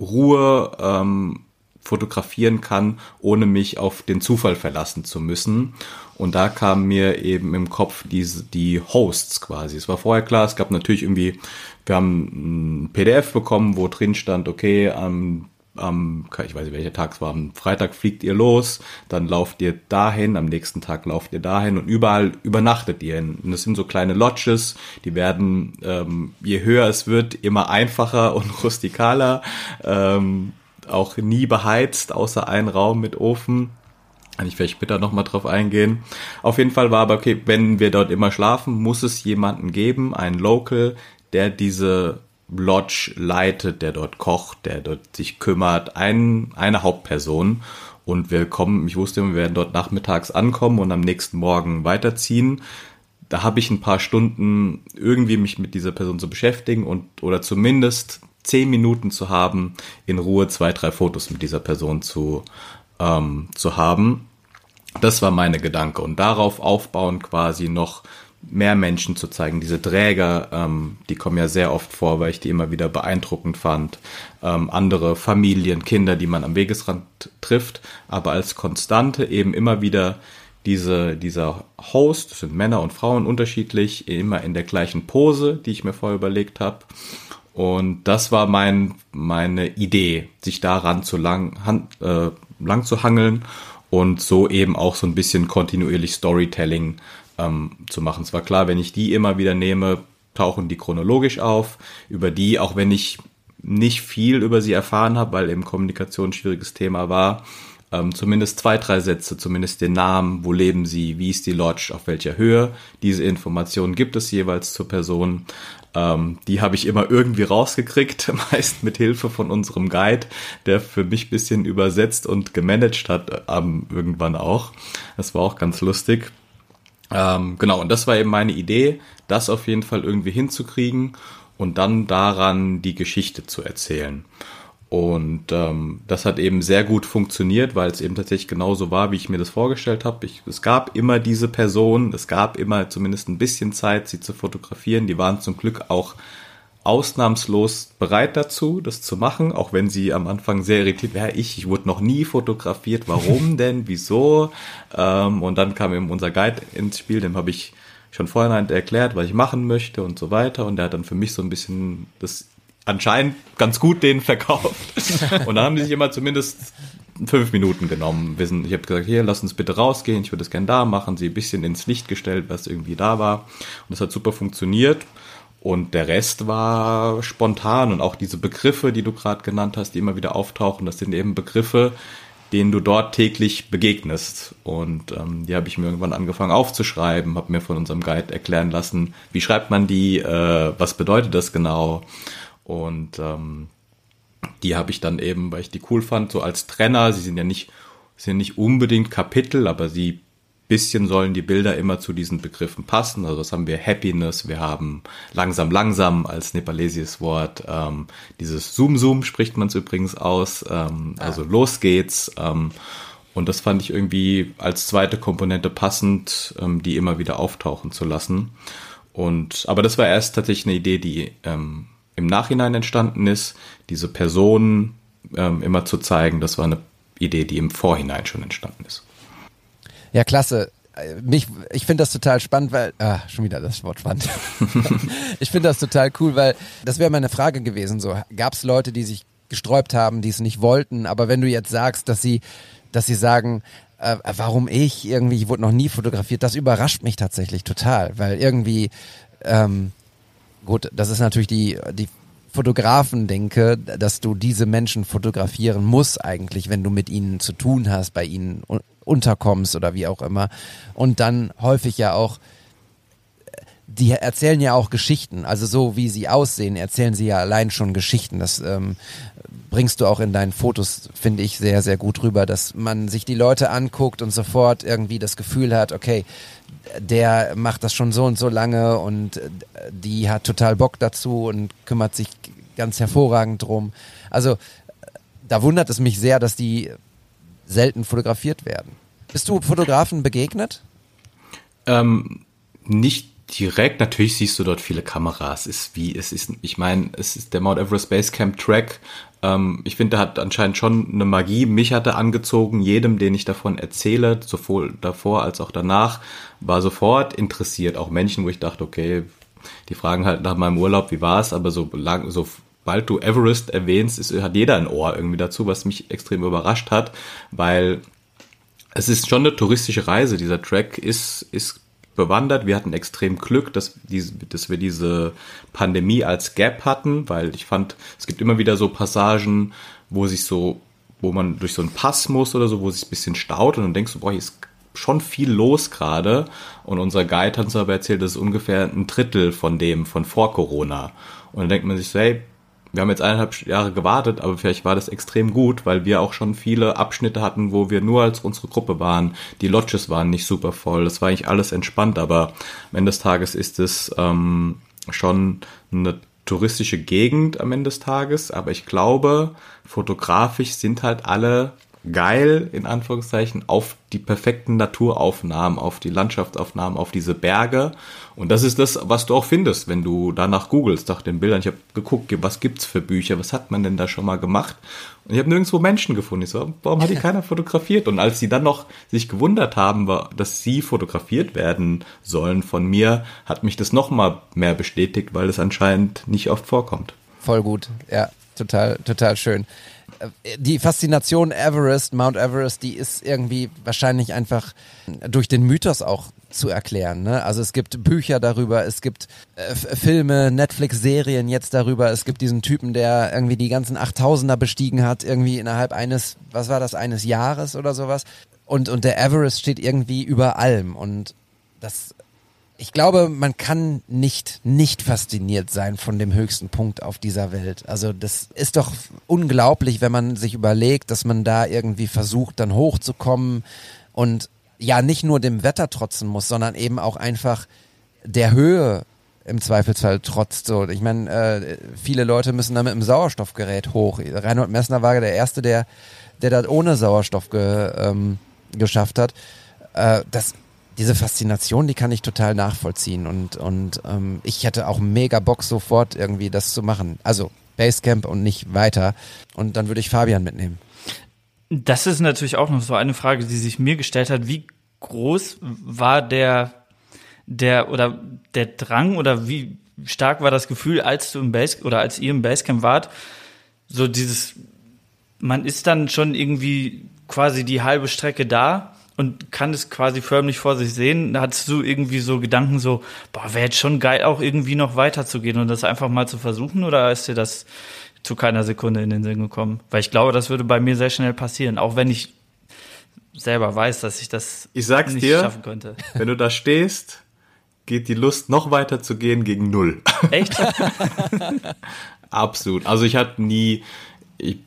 Ruhe ähm, fotografieren kann, ohne mich auf den Zufall verlassen zu müssen. Und da kam mir eben im Kopf diese, die Hosts quasi. Es war vorher klar, es gab natürlich irgendwie, wir haben ein PDF bekommen, wo drin stand, okay, am am, ich weiß nicht welcher Tag es war, am Freitag fliegt ihr los, dann lauft ihr dahin, am nächsten Tag lauft ihr dahin und überall übernachtet ihr. Und das sind so kleine Lodges, die werden, ähm, je höher es wird, immer einfacher und rustikaler, ähm, auch nie beheizt, außer ein Raum mit Ofen. Kann ich vielleicht später nochmal drauf eingehen. Auf jeden Fall war aber okay, wenn wir dort immer schlafen, muss es jemanden geben, einen Local, der diese Lodge leitet, der dort kocht, der dort sich kümmert, ein, eine Hauptperson. Und wir kommen, ich wusste, wir werden dort nachmittags ankommen und am nächsten Morgen weiterziehen. Da habe ich ein paar Stunden irgendwie mich mit dieser Person zu beschäftigen und oder zumindest zehn Minuten zu haben, in Ruhe zwei, drei Fotos mit dieser Person zu, ähm, zu haben. Das war meine Gedanke und darauf aufbauen quasi noch mehr Menschen zu zeigen. Diese Träger, ähm, die kommen ja sehr oft vor, weil ich die immer wieder beeindruckend fand. Ähm, andere Familien, Kinder, die man am Wegesrand trifft, aber als Konstante eben immer wieder diese, dieser Host, das sind Männer und Frauen unterschiedlich, immer in der gleichen Pose, die ich mir vorher überlegt habe. Und das war mein, meine Idee, sich daran zu lang, han, äh, lang zu hangeln und so eben auch so ein bisschen kontinuierlich Storytelling ähm, zu machen. Es war klar, wenn ich die immer wieder nehme, tauchen die chronologisch auf, über die, auch wenn ich nicht viel über sie erfahren habe, weil eben Kommunikation ein schwieriges Thema war, ähm, zumindest zwei, drei Sätze, zumindest den Namen, wo leben sie, wie ist die Lodge, auf welcher Höhe. Diese Informationen gibt es jeweils zur Person. Ähm, die habe ich immer irgendwie rausgekriegt, meist mit Hilfe von unserem Guide, der für mich bisschen übersetzt und gemanagt hat, ähm, irgendwann auch. Das war auch ganz lustig. Ähm, genau, und das war eben meine Idee, das auf jeden Fall irgendwie hinzukriegen und dann daran die Geschichte zu erzählen. Und ähm, das hat eben sehr gut funktioniert, weil es eben tatsächlich genauso war, wie ich mir das vorgestellt habe. es gab immer diese Person, es gab immer zumindest ein bisschen Zeit, sie zu fotografieren. Die waren zum Glück auch ausnahmslos bereit dazu, das zu machen, auch wenn sie am Anfang sehr irritiert wäre. Ich, ich wurde noch nie fotografiert. Warum denn? Wieso? Ähm, und dann kam eben unser Guide ins Spiel, dem habe ich schon vorher erklärt, was ich machen möchte und so weiter. Und der hat dann für mich so ein bisschen das anscheinend ganz gut den verkauft. und dann haben die sich immer zumindest fünf Minuten genommen. Sind, ich habe gesagt, hier, lass uns bitte rausgehen, ich würde es gerne da machen, sie ein bisschen ins Licht gestellt, was irgendwie da war. Und das hat super funktioniert. Und der Rest war spontan und auch diese Begriffe, die du gerade genannt hast, die immer wieder auftauchen, das sind eben Begriffe, denen du dort täglich begegnest. Und ähm, die habe ich mir irgendwann angefangen aufzuschreiben, habe mir von unserem Guide erklären lassen, wie schreibt man die, äh, was bedeutet das genau. Und ähm, die habe ich dann eben, weil ich die cool fand, so als Trenner. Sie sind ja nicht, sind nicht unbedingt Kapitel, aber sie bisschen sollen die Bilder immer zu diesen Begriffen passen. Also das haben wir Happiness, wir haben langsam, langsam als nepalesisches Wort. Ähm, dieses Zoom, Zoom spricht man es übrigens aus. Ähm, ah. Also los geht's. Ähm, und das fand ich irgendwie als zweite Komponente passend, ähm, die immer wieder auftauchen zu lassen. Und aber das war erst tatsächlich eine Idee, die ähm, im Nachhinein entstanden ist. Diese Personen ähm, immer zu zeigen, das war eine Idee, die im Vorhinein schon entstanden ist. Ja, klasse. Mich, ich finde das total spannend, weil, ah, schon wieder das Wort spannend. ich finde das total cool, weil das wäre meine Frage gewesen. So, gab es Leute, die sich gesträubt haben, die es nicht wollten, aber wenn du jetzt sagst, dass sie, dass sie sagen, äh, warum ich irgendwie, ich wurde noch nie fotografiert, das überrascht mich tatsächlich total, weil irgendwie ähm, gut, das ist natürlich die, die Fotografen denke, dass du diese Menschen fotografieren musst eigentlich, wenn du mit ihnen zu tun hast, bei ihnen un unterkommst oder wie auch immer. Und dann häufig ja auch, die erzählen ja auch Geschichten. Also so wie sie aussehen, erzählen sie ja allein schon Geschichten. Das ähm, bringst du auch in deinen Fotos, finde ich, sehr, sehr gut rüber, dass man sich die Leute anguckt und sofort irgendwie das Gefühl hat, okay, der macht das schon so und so lange und äh, die hat total Bock dazu und kümmert sich ganz hervorragend drum. Also da wundert es mich sehr, dass die selten fotografiert werden. Bist du Fotografen begegnet? Ähm, nicht direkt, natürlich siehst du dort viele Kameras. Ist wie, es ist, ich meine, es ist der Mount Everest Base Camp Track. Ähm, ich finde, der hat anscheinend schon eine Magie. Mich hatte angezogen, jedem, den ich davon erzähle, sowohl davor als auch danach, war sofort interessiert. Auch Menschen, wo ich dachte, okay, die fragen halt nach meinem Urlaub, wie war es, aber so lang, so bald du Everest erwähnst, ist, hat jeder ein Ohr irgendwie dazu, was mich extrem überrascht hat, weil es ist schon eine touristische Reise. Dieser Track ist, ist bewandert. Wir hatten extrem Glück, dass, diese, dass wir diese Pandemie als Gap hatten, weil ich fand, es gibt immer wieder so Passagen, wo sich so, wo man durch so einen Pass muss oder so, wo sich ein bisschen staut und dann denkst du, boah, hier ist schon viel los gerade. Und unser Guide hat uns aber erzählt, das ist ungefähr ein Drittel von dem von vor Corona. Und dann denkt man sich so, hey, wir haben jetzt eineinhalb Jahre gewartet, aber vielleicht war das extrem gut, weil wir auch schon viele Abschnitte hatten, wo wir nur als unsere Gruppe waren. Die Lodges waren nicht super voll. Das war eigentlich alles entspannt, aber am Ende des Tages ist es ähm, schon eine touristische Gegend am Ende des Tages. Aber ich glaube, fotografisch sind halt alle geil, in Anführungszeichen, auf die perfekten Naturaufnahmen, auf die Landschaftsaufnahmen, auf diese Berge. Und das ist das, was du auch findest, wenn du danach googelst, nach den Bildern. Ich habe geguckt, was gibt's für Bücher, was hat man denn da schon mal gemacht? Und ich habe nirgendwo Menschen gefunden. Ich so, warum hat die keiner fotografiert? Und als sie dann noch sich gewundert haben, dass sie fotografiert werden sollen von mir, hat mich das noch mal mehr bestätigt, weil es anscheinend nicht oft vorkommt. Voll gut, ja, total, total schön die Faszination Everest, Mount Everest, die ist irgendwie wahrscheinlich einfach durch den Mythos auch zu erklären. Ne? Also es gibt Bücher darüber, es gibt äh, Filme, Netflix-Serien jetzt darüber. Es gibt diesen Typen, der irgendwie die ganzen 8000er bestiegen hat, irgendwie innerhalb eines, was war das, eines Jahres oder sowas. Und, und der Everest steht irgendwie über allem. Und das ich glaube, man kann nicht nicht fasziniert sein von dem höchsten Punkt auf dieser Welt. Also das ist doch unglaublich, wenn man sich überlegt, dass man da irgendwie versucht, dann hochzukommen und ja nicht nur dem Wetter trotzen muss, sondern eben auch einfach der Höhe im Zweifelsfall trotzt. So, ich meine, äh, viele Leute müssen da mit einem Sauerstoffgerät hoch. Reinhold Messner war der erste, der der das ohne Sauerstoff ge, ähm, geschafft hat. Äh, das diese Faszination, die kann ich total nachvollziehen und, und ähm, ich hätte auch mega Bock sofort irgendwie das zu machen. Also Basecamp und nicht weiter. Und dann würde ich Fabian mitnehmen. Das ist natürlich auch noch so eine Frage, die sich mir gestellt hat. Wie groß war der, der oder der Drang oder wie stark war das Gefühl, als du im Base oder als ihr im Basecamp wart, so dieses, man ist dann schon irgendwie quasi die halbe Strecke da und kann es quasi förmlich vor sich sehen. Hattest du irgendwie so Gedanken so, boah, wäre jetzt schon geil, auch irgendwie noch weiterzugehen und das einfach mal zu versuchen oder ist dir das zu keiner Sekunde in den Sinn gekommen? Weil ich glaube, das würde bei mir sehr schnell passieren, auch wenn ich selber weiß, dass ich das ich sag's nicht dir, schaffen könnte. Wenn du da stehst, geht die Lust noch weiter zu gehen gegen null. Echt? Absolut. Also ich hatte nie, ich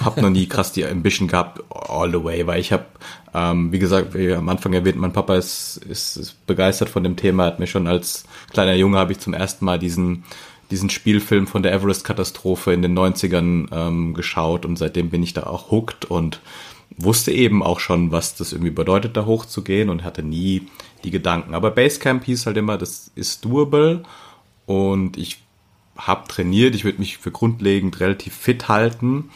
habe noch nie krass die Ambition gehabt all the way, weil ich habe ähm, wie gesagt, wie am Anfang erwähnt, mein Papa ist, ist, ist begeistert von dem Thema, hat mir schon als kleiner Junge habe ich zum ersten Mal diesen diesen Spielfilm von der Everest-Katastrophe in den 90ern ähm, geschaut und seitdem bin ich da auch hooked und wusste eben auch schon, was das irgendwie bedeutet, da hochzugehen und hatte nie die Gedanken. Aber Basecamp hieß halt immer, das ist doable und ich habe trainiert, ich würde mich für grundlegend relativ fit halten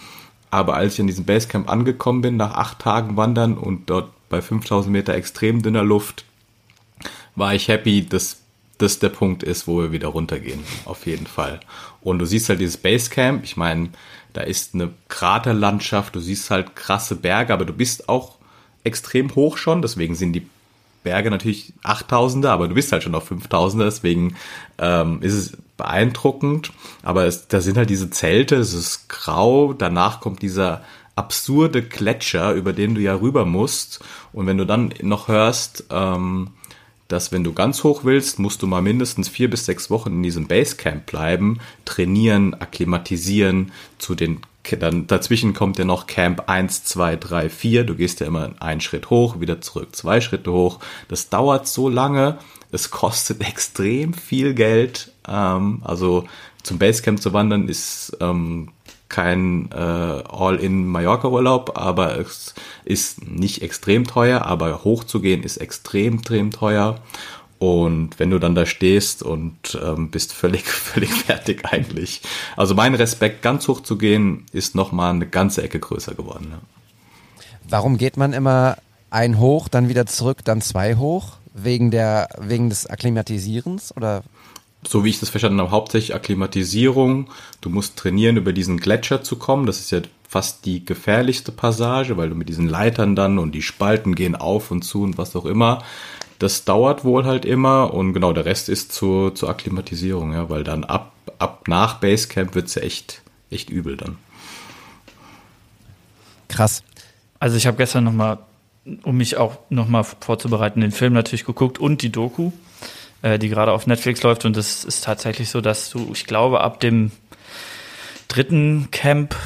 aber als ich an diesem Basecamp angekommen bin, nach acht Tagen Wandern und dort bei 5000 Meter extrem dünner Luft, war ich happy, dass das der Punkt ist, wo wir wieder runtergehen. Auf jeden Fall. Und du siehst halt dieses Basecamp. Ich meine, da ist eine Kraterlandschaft. Du siehst halt krasse Berge, aber du bist auch extrem hoch schon. Deswegen sind die Berge natürlich 8000er, aber du bist halt schon auf 5000er, deswegen ähm, ist es beeindruckend. Aber es, da sind halt diese Zelte, es ist grau, danach kommt dieser absurde Gletscher, über den du ja rüber musst. Und wenn du dann noch hörst, ähm, dass wenn du ganz hoch willst, musst du mal mindestens vier bis sechs Wochen in diesem Basecamp bleiben, trainieren, akklimatisieren zu den dann dazwischen kommt ja noch Camp 1, 2, 3, 4. Du gehst ja immer einen Schritt hoch, wieder zurück, zwei Schritte hoch. Das dauert so lange. Es kostet extrem viel Geld. Ähm, also zum Basecamp zu wandern ist ähm, kein äh, All-in-Mallorca-Urlaub, aber es ist nicht extrem teuer, aber hochzugehen ist extrem, extrem teuer. Und wenn du dann da stehst und ähm, bist völlig, völlig fertig eigentlich. Also mein Respekt, ganz hoch zu gehen, ist nochmal eine ganze Ecke größer geworden. Ja. Warum geht man immer ein hoch, dann wieder zurück, dann zwei hoch? Wegen der, wegen des Akklimatisierens oder so wie ich das verstanden habe, hauptsächlich Akklimatisierung. Du musst trainieren, über diesen Gletscher zu kommen. Das ist ja fast die gefährlichste Passage, weil du mit diesen Leitern dann und die Spalten gehen auf und zu und was auch immer. Das dauert wohl halt immer und genau, der Rest ist zur, zur Akklimatisierung, ja, weil dann ab, ab nach Basecamp wird's ja echt, echt übel dann. Krass. Also ich habe gestern nochmal, um mich auch nochmal vorzubereiten, den Film natürlich geguckt und die Doku äh, die gerade auf Netflix läuft. Und es ist tatsächlich so, dass du, ich glaube, ab dem dritten Camp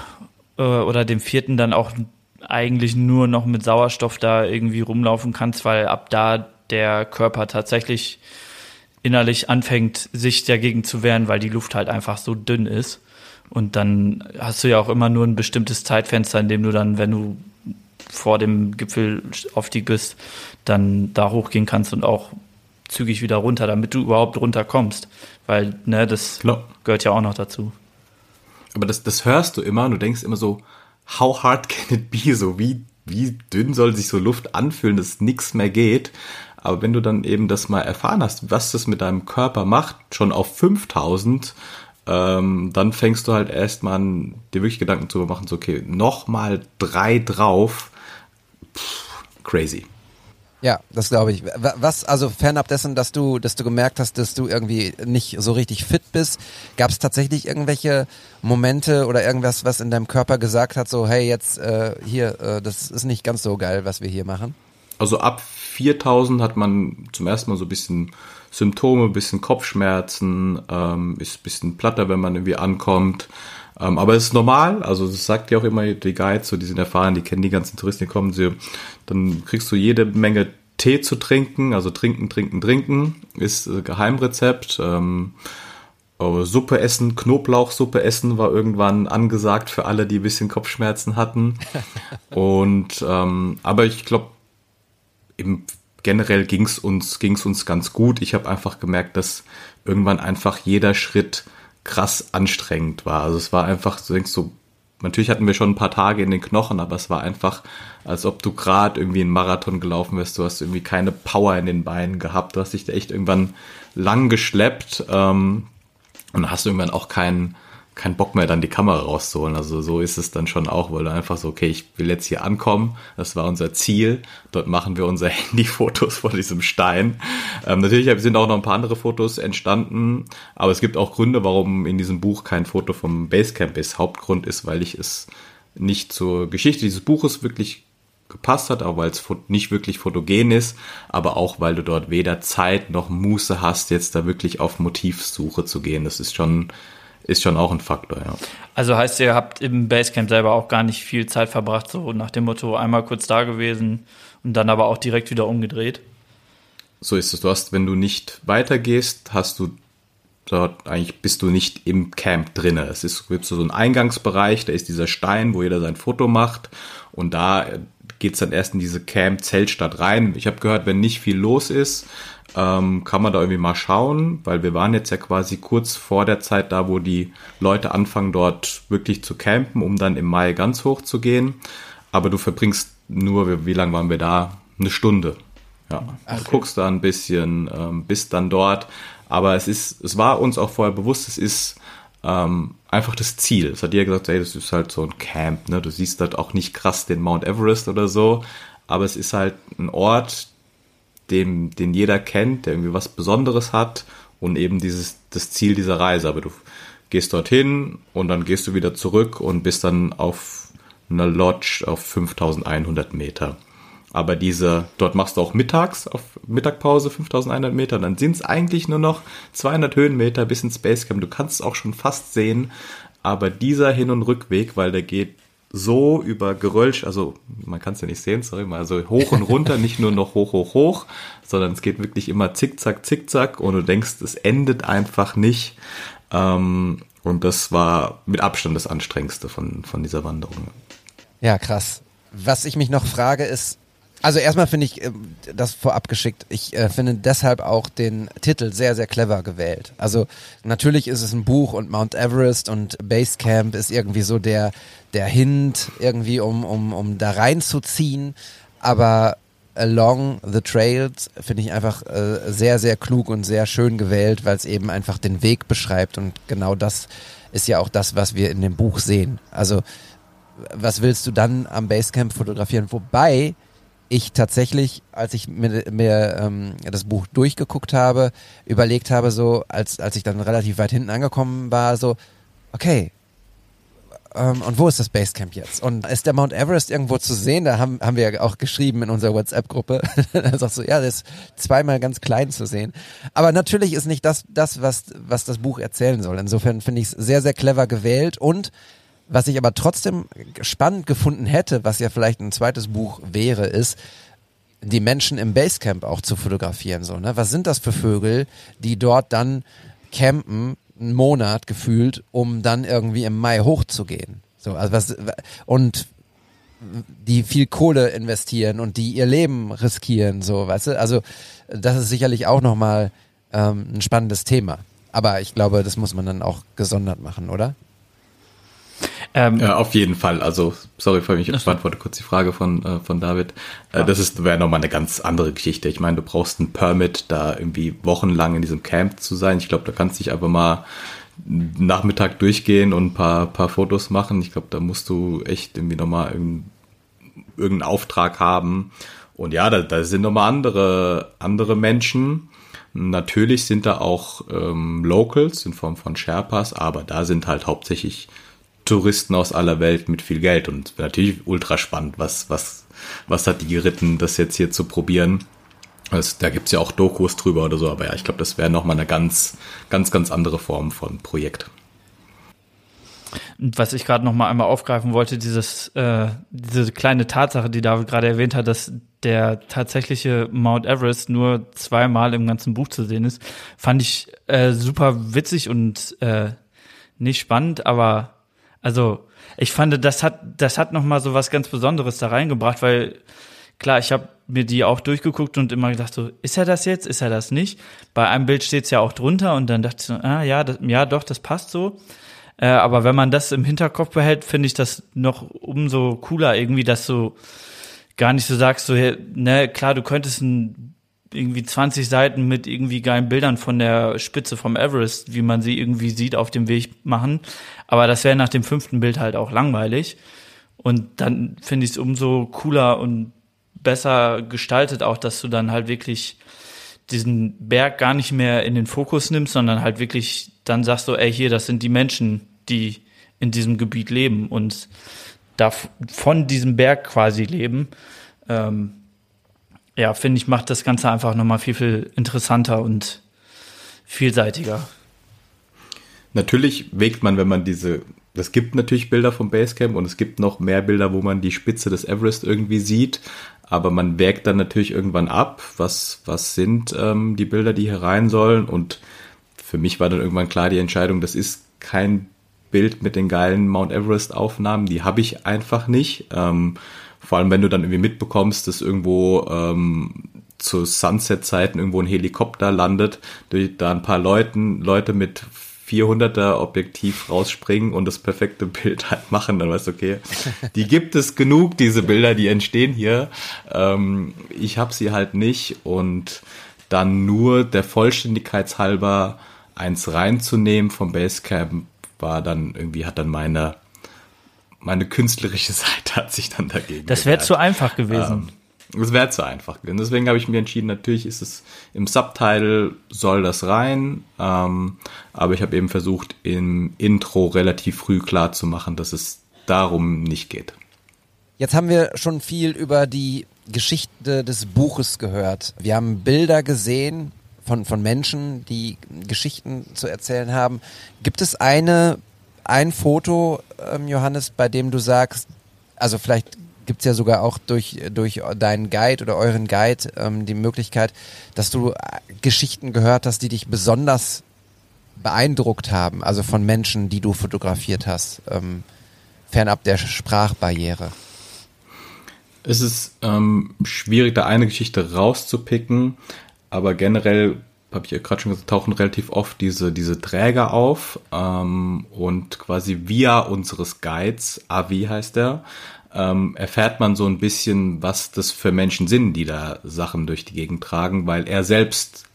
äh, oder dem vierten dann auch eigentlich nur noch mit Sauerstoff da irgendwie rumlaufen kannst, weil ab da der Körper tatsächlich innerlich anfängt, sich dagegen zu wehren, weil die Luft halt einfach so dünn ist. Und dann hast du ja auch immer nur ein bestimmtes Zeitfenster, in dem du dann, wenn du vor dem Gipfelaufstieg bist, dann da hochgehen kannst und auch zügig wieder runter, damit du überhaupt runterkommst. Weil, ne, das Klar. gehört ja auch noch dazu. Aber das, das hörst du immer und du denkst immer so, how hard can it be? So, wie, wie dünn soll sich so Luft anfühlen, dass nichts mehr geht? Aber wenn du dann eben das mal erfahren hast, was das mit deinem Körper macht, schon auf 5000, ähm, dann fängst du halt erstmal an, dir wirklich Gedanken zu machen, so, okay, nochmal drei drauf, Pff, crazy. Ja, das glaube ich. Was, also fernab dessen, dass du, dass du gemerkt hast, dass du irgendwie nicht so richtig fit bist, gab es tatsächlich irgendwelche Momente oder irgendwas, was in deinem Körper gesagt hat, so, hey, jetzt äh, hier, äh, das ist nicht ganz so geil, was wir hier machen? Also ab 4000 hat man zum ersten Mal so ein bisschen Symptome, ein bisschen Kopfschmerzen, ähm, ist ein bisschen platter, wenn man irgendwie ankommt. Ähm, aber es ist normal, also das sagt ja auch immer die Guides, so die sind erfahren, die kennen die ganzen Touristen, die kommen, sie, dann kriegst du jede Menge Tee zu trinken, also trinken, trinken, trinken, ist äh, Geheimrezept. Ähm, Suppe essen, Knoblauchsuppe essen war irgendwann angesagt für alle, die ein bisschen Kopfschmerzen hatten. Und ähm, aber ich glaube, generell ging's uns ging's uns ganz gut. Ich habe einfach gemerkt, dass irgendwann einfach jeder Schritt krass anstrengend war. Also es war einfach, du denkst so, natürlich hatten wir schon ein paar Tage in den Knochen, aber es war einfach, als ob du gerade irgendwie einen Marathon gelaufen wärst. Du hast irgendwie keine Power in den Beinen gehabt. Du hast dich da echt irgendwann lang geschleppt ähm, und hast irgendwann auch keinen keinen Bock mehr, dann die Kamera rauszuholen. Also so ist es dann schon auch, weil du einfach so, okay, ich will jetzt hier ankommen. Das war unser Ziel. Dort machen wir unsere Handyfotos vor diesem Stein. Ähm, natürlich sind auch noch ein paar andere Fotos entstanden, aber es gibt auch Gründe, warum in diesem Buch kein Foto vom Basecamp ist. Hauptgrund ist, weil ich es nicht zur Geschichte dieses Buches wirklich gepasst hat, auch weil es nicht wirklich fotogen ist, aber auch weil du dort weder Zeit noch Muße hast, jetzt da wirklich auf Motivsuche zu gehen. Das ist schon ist schon auch ein Faktor, ja. Also heißt, ihr habt im Basecamp selber auch gar nicht viel Zeit verbracht, so nach dem Motto einmal kurz da gewesen und dann aber auch direkt wieder umgedreht? So ist es. Du hast, wenn du nicht weitergehst, hast du dort eigentlich bist du nicht im Camp drinne. Es ist gibt so einen Eingangsbereich, da ist dieser Stein, wo jeder sein Foto macht und da geht's dann erst in diese Camp-Zeltstadt rein. Ich habe gehört, wenn nicht viel los ist, ähm, kann man da irgendwie mal schauen, weil wir waren jetzt ja quasi kurz vor der Zeit da, wo die Leute anfangen dort wirklich zu campen, um dann im Mai ganz hoch zu gehen. Aber du verbringst nur, wie lange waren wir da? Eine Stunde. Ja, Ach, du guckst da ein bisschen, ähm, bist dann dort. Aber es ist, es war uns auch vorher bewusst, es ist ähm, einfach das Ziel. Es hat dir gesagt, ey, das ist halt so ein Camp, ne? Du siehst halt auch nicht krass den Mount Everest oder so, aber es ist halt ein Ort, den, den jeder kennt, der irgendwie was Besonderes hat und eben dieses, das Ziel dieser Reise. Aber du gehst dorthin und dann gehst du wieder zurück und bist dann auf einer Lodge auf 5100 Meter. Aber diese, dort machst du auch mittags auf Mittagpause 5100 Meter, dann sind es eigentlich nur noch 200 Höhenmeter bis ins Basecamp. Du kannst es auch schon fast sehen, aber dieser Hin- und Rückweg, weil der geht so über Gerölsch, also man kann es ja nicht sehen, sorry mal, also hoch und runter, nicht nur noch hoch, hoch, hoch, sondern es geht wirklich immer zickzack, zickzack und du denkst, es endet einfach nicht. Ähm, und das war mit Abstand das Anstrengendste von, von dieser Wanderung. Ja, krass. Was ich mich noch frage ist, also erstmal finde ich äh, das vorab geschickt. Ich äh, finde deshalb auch den Titel sehr, sehr clever gewählt. Also natürlich ist es ein Buch und Mount Everest und Basecamp ist irgendwie so der, der Hint irgendwie, um, um, um da reinzuziehen. Aber Along the Trails finde ich einfach äh, sehr, sehr klug und sehr schön gewählt, weil es eben einfach den Weg beschreibt und genau das ist ja auch das, was wir in dem Buch sehen. Also was willst du dann am Basecamp fotografieren? Wobei ich tatsächlich, als ich mir, mir ähm, das Buch durchgeguckt habe, überlegt habe, so als, als ich dann relativ weit hinten angekommen war, so, okay, ähm, und wo ist das Basecamp jetzt? Und ist der Mount Everest irgendwo zu sehen? Da haben, haben wir ja auch geschrieben in unserer WhatsApp-Gruppe. da sagst du, ja, das ist zweimal ganz klein zu sehen. Aber natürlich ist nicht das, das was, was das Buch erzählen soll. Insofern finde ich es sehr, sehr clever gewählt und was ich aber trotzdem spannend gefunden hätte, was ja vielleicht ein zweites Buch wäre, ist, die Menschen im Basecamp auch zu fotografieren. So, ne? Was sind das für Vögel, die dort dann campen, einen Monat gefühlt, um dann irgendwie im Mai hochzugehen? So, also was, und die viel Kohle investieren und die ihr Leben riskieren, so, weißt du? Also, das ist sicherlich auch nochmal ähm, ein spannendes Thema. Aber ich glaube, das muss man dann auch gesondert machen, oder? Ähm, ja, auf jeden Fall. Also, sorry, ich beantworte kurz die Frage von, äh, von David. Äh, Das ist wäre nochmal eine ganz andere Geschichte. Ich meine, du brauchst ein Permit, da irgendwie wochenlang in diesem Camp zu sein. Ich glaube, da kannst du dich einfach mal Nachmittag durchgehen und ein paar, paar Fotos machen. Ich glaube, da musst du echt irgendwie nochmal irgendeinen irgendeinen Auftrag haben. Und ja, da, da sind nochmal andere, andere Menschen. Natürlich sind da auch ähm, Locals in Form von Sherpas, aber da sind halt hauptsächlich Touristen aus aller Welt mit viel Geld und natürlich ultra spannend, was, was, was hat die geritten, das jetzt hier zu probieren. Also, da gibt's ja auch Dokus drüber oder so, aber ja, ich glaube, das wäre nochmal eine ganz, ganz, ganz andere Form von Projekt. Was ich gerade noch mal einmal aufgreifen wollte, dieses, äh, diese kleine Tatsache, die David gerade erwähnt hat, dass der tatsächliche Mount Everest nur zweimal im ganzen Buch zu sehen ist, fand ich äh, super witzig und äh, nicht spannend, aber also ich fand, das hat, das hat noch mal so was ganz Besonderes da reingebracht, weil klar, ich habe mir die auch durchgeguckt und immer gedacht so, ist er das jetzt, ist er das nicht? Bei einem Bild steht's ja auch drunter und dann dachte ich so, ah ja, das, ja doch, das passt so. Äh, aber wenn man das im Hinterkopf behält, finde ich das noch umso cooler irgendwie, dass du gar nicht so sagst, so, ne, klar, du könntest ein irgendwie 20 Seiten mit irgendwie geilen Bildern von der Spitze vom Everest, wie man sie irgendwie sieht, auf dem Weg machen. Aber das wäre nach dem fünften Bild halt auch langweilig. Und dann finde ich es umso cooler und besser gestaltet auch, dass du dann halt wirklich diesen Berg gar nicht mehr in den Fokus nimmst, sondern halt wirklich dann sagst du, ey, hier, das sind die Menschen, die in diesem Gebiet leben und da von diesem Berg quasi leben. Ähm, ja, finde ich, macht das Ganze einfach nochmal viel, viel interessanter und vielseitiger. Natürlich wägt man, wenn man diese, es gibt natürlich Bilder vom Basecamp und es gibt noch mehr Bilder, wo man die Spitze des Everest irgendwie sieht, aber man wägt dann natürlich irgendwann ab, was, was sind ähm, die Bilder, die hier rein sollen und für mich war dann irgendwann klar die Entscheidung, das ist kein Bild mit den geilen Mount Everest Aufnahmen, die habe ich einfach nicht. Ähm, vor allem, wenn du dann irgendwie mitbekommst, dass irgendwo ähm, zu Sunset-Zeiten irgendwo ein Helikopter landet, durch da ein paar Leuten, Leute mit 400er Objektiv rausspringen und das perfekte Bild halt machen, dann weißt du, okay, die gibt es genug, diese Bilder, die entstehen hier. Ähm, ich habe sie halt nicht und dann nur der Vollständigkeit halber eins reinzunehmen vom Basecamp war dann irgendwie, hat dann meine meine künstlerische Seite hat sich dann dagegen. Das wäre zu einfach gewesen. Ähm, Es wäre zu einfach. Und deswegen habe ich mir entschieden, natürlich ist es im Subtitle soll das rein, ähm, aber ich habe eben versucht, im Intro relativ früh klar zu machen, dass es darum nicht geht. Jetzt haben wir schon viel über die Geschichte des Buches gehört. Wir haben Bilder gesehen von, von Menschen, die Geschichten zu erzählen haben. Gibt es eine, ein Foto, ähm, Johannes, bei dem du sagst, also vielleicht gibt's ja sogar auch durch, durch deinen Guide oder euren Guide ähm, die Möglichkeit, dass du äh, Geschichten gehört hast, die dich besonders beeindruckt haben, also von Menschen, die du fotografiert hast, ähm, fernab der Sprachbarriere. Es ist ähm, schwierig, da eine Geschichte rauszupicken, aber generell habe ich ja gerade schon gesagt, tauchen relativ oft diese, diese Träger auf ähm, und quasi via unseres Guides, Avi heißt der, ähm, erfährt man so ein bisschen, was das für Menschen sind, die da Sachen durch die Gegend tragen, weil er selbst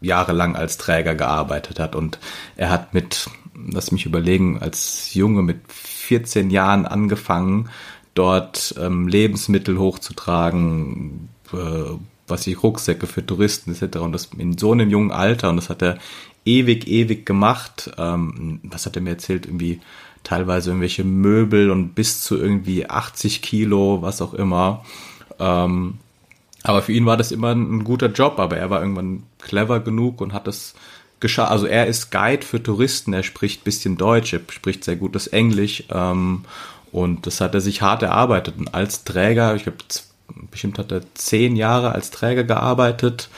jahrelang als Träger gearbeitet hat. Und er hat mit, lass mich überlegen, als Junge mit 14 Jahren angefangen, dort ähm, Lebensmittel hochzutragen, äh, was ich Rucksäcke für Touristen etc. Und das in so einem jungen Alter und das hat er ewig, ewig gemacht. Ähm, was hat er mir erzählt? Irgendwie teilweise irgendwelche Möbel und bis zu irgendwie 80 Kilo, was auch immer. Ähm, aber für ihn war das immer ein, ein guter Job, aber er war irgendwann clever genug und hat das geschafft. Also er ist Guide für Touristen, er spricht bisschen Deutsch, er spricht sehr gutes Englisch ähm, und das hat er sich hart erarbeitet. Und als Träger, ich glaube, bestimmt hat er zehn Jahre als Träger gearbeitet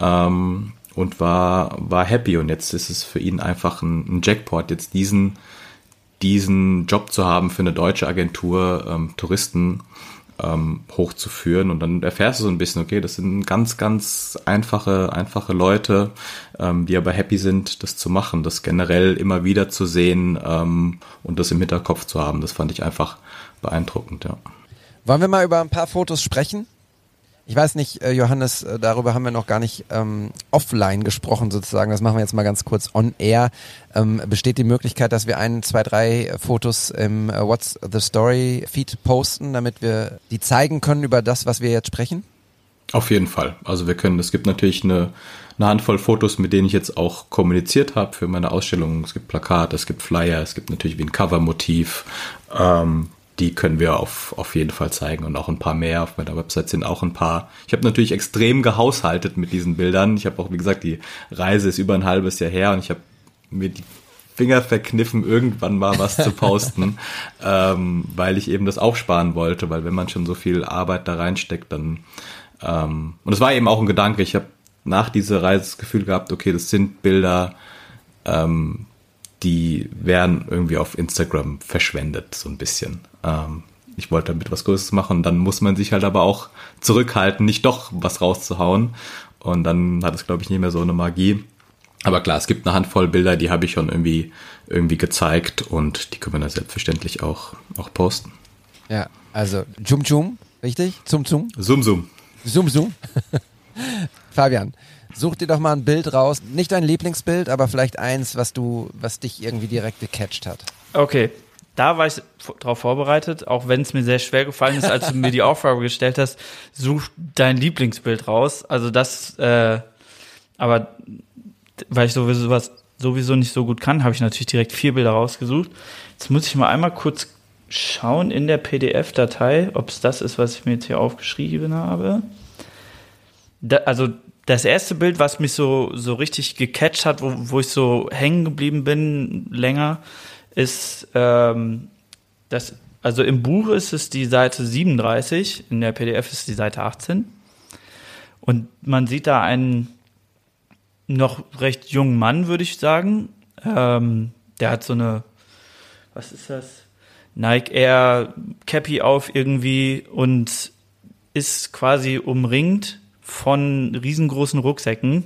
ähm, und war, war happy. Und jetzt ist es für ihn einfach ein, ein Jackpot, jetzt diesen, diesen Job zu haben für eine deutsche Agentur, ähm, Touristen ähm, hochzuführen. Und dann erfährst du so ein bisschen, okay, das sind ganz, ganz einfache, einfache Leute, ähm, die aber happy sind, das zu machen, das generell immer wieder zu sehen ähm, und das im Hinterkopf zu haben. Das fand ich einfach beeindruckend, ja. Wollen wir mal über ein paar Fotos sprechen? Ich weiß nicht, äh, Johannes, äh, darüber haben wir noch gar nicht ähm, offline gesprochen sozusagen. Das machen wir jetzt mal ganz kurz on air. Ähm, besteht die Möglichkeit, dass wir ein, zwei, drei Fotos im äh, What's the Story Feed posten, damit wir die zeigen können über das, was wir jetzt sprechen? Auf jeden Fall. Also wir können, es gibt natürlich eine, eine Handvoll Fotos, mit denen ich jetzt auch kommuniziert habe für meine Ausstellung. Es gibt Plakate, es gibt Flyer, es gibt natürlich wie ein Covermotiv. Ähm, die können wir auf, auf jeden Fall zeigen und auch ein paar mehr. Auf meiner Website sind auch ein paar. Ich habe natürlich extrem gehaushaltet mit diesen Bildern. Ich habe auch, wie gesagt, die Reise ist über ein halbes Jahr her und ich habe mir die Finger verkniffen, irgendwann mal was zu posten, ähm, weil ich eben das aufsparen wollte, weil wenn man schon so viel Arbeit da reinsteckt, dann ähm, und es war eben auch ein Gedanke. Ich habe nach dieser Reise das Gefühl gehabt, okay, das sind Bilder, ähm, die werden irgendwie auf Instagram verschwendet, so ein bisschen. Ähm, ich wollte damit was Größeres machen, dann muss man sich halt aber auch zurückhalten, nicht doch was rauszuhauen. Und dann hat es, glaube ich, nicht mehr so eine Magie. Aber klar, es gibt eine Handvoll Bilder, die habe ich schon irgendwie, irgendwie gezeigt und die können wir dann selbstverständlich auch, auch posten. Ja, also Jum Jum, richtig? Zum Zum? Zoom Zoom. Zoom Zoom. Fabian, such dir doch mal ein Bild raus. Nicht dein Lieblingsbild, aber vielleicht eins, was du, was dich irgendwie direkt gecatcht hat. Okay, da war ich darauf vorbereitet, auch wenn es mir sehr schwer gefallen ist, als du mir die Aufgabe gestellt hast, such dein Lieblingsbild raus. Also das, äh, aber weil ich sowieso was sowieso nicht so gut kann, habe ich natürlich direkt vier Bilder rausgesucht. Jetzt muss ich mal einmal kurz schauen in der PDF-Datei, ob es das ist, was ich mir jetzt hier aufgeschrieben habe. Da, also das erste Bild, was mich so, so richtig gecatcht hat, wo, wo ich so hängen geblieben bin länger, ist ähm, das, also im Buch ist es die Seite 37, in der PDF ist die Seite 18. Und man sieht da einen noch recht jungen Mann, würde ich sagen. Ähm, der hat so eine, was ist das? Nike Air Cappy auf irgendwie und ist quasi umringt von riesengroßen Rucksäcken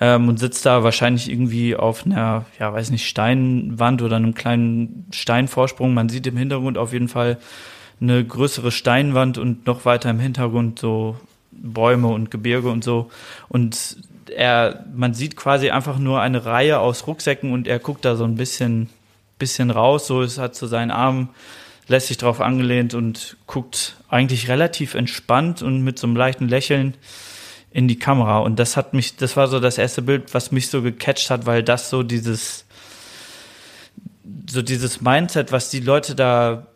ähm, und sitzt da wahrscheinlich irgendwie auf einer, ja, weiß nicht, Steinwand oder einem kleinen Steinvorsprung. Man sieht im Hintergrund auf jeden Fall eine größere Steinwand und noch weiter im Hintergrund so Bäume und Gebirge und so. Und er, man sieht quasi einfach nur eine Reihe aus Rucksäcken und er guckt da so ein bisschen, bisschen raus. So, es hat so seinen Arm lässt sich drauf angelehnt und guckt eigentlich relativ entspannt und mit so einem leichten Lächeln in die Kamera. Und das hat mich, das war so das erste Bild, was mich so gecatcht hat, weil das so dieses, so dieses Mindset, was die Leute da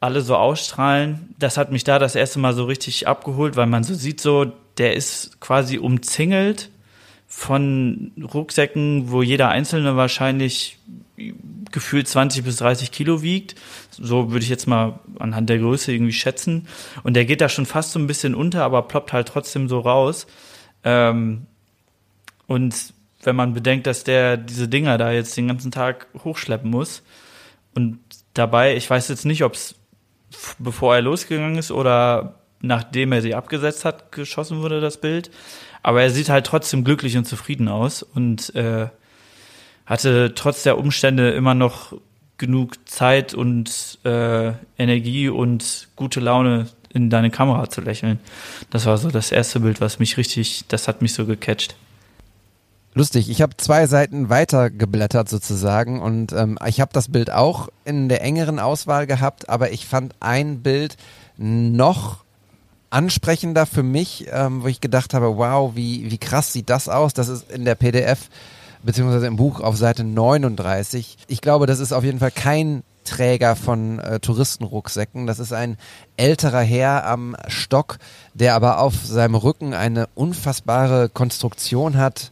alle so ausstrahlen, das hat mich da das erste Mal so richtig abgeholt, weil man so sieht, so, der ist quasi umzingelt von Rucksäcken, wo jeder einzelne wahrscheinlich gefühlt 20 bis 30 Kilo wiegt. So würde ich jetzt mal anhand der Größe irgendwie schätzen. Und der geht da schon fast so ein bisschen unter, aber ploppt halt trotzdem so raus. Ähm, und wenn man bedenkt, dass der diese Dinger da jetzt den ganzen Tag hochschleppen muss und dabei, ich weiß jetzt nicht, ob es bevor er losgegangen ist oder nachdem er sie abgesetzt hat, geschossen wurde, das Bild. Aber er sieht halt trotzdem glücklich und zufrieden aus und äh, hatte trotz der Umstände immer noch genug Zeit und äh, Energie und gute Laune in deine Kamera zu lächeln. Das war so das erste Bild, was mich richtig, das hat mich so gecatcht. Lustig, ich habe zwei Seiten weiter geblättert sozusagen und ähm, ich habe das Bild auch in der engeren Auswahl gehabt, aber ich fand ein Bild noch ansprechender für mich, ähm, wo ich gedacht habe, wow, wie, wie krass sieht das aus? Das ist in der PDF beziehungsweise im Buch auf Seite 39. Ich glaube, das ist auf jeden Fall kein Träger von äh, Touristenrucksäcken. Das ist ein älterer Herr am Stock, der aber auf seinem Rücken eine unfassbare Konstruktion hat.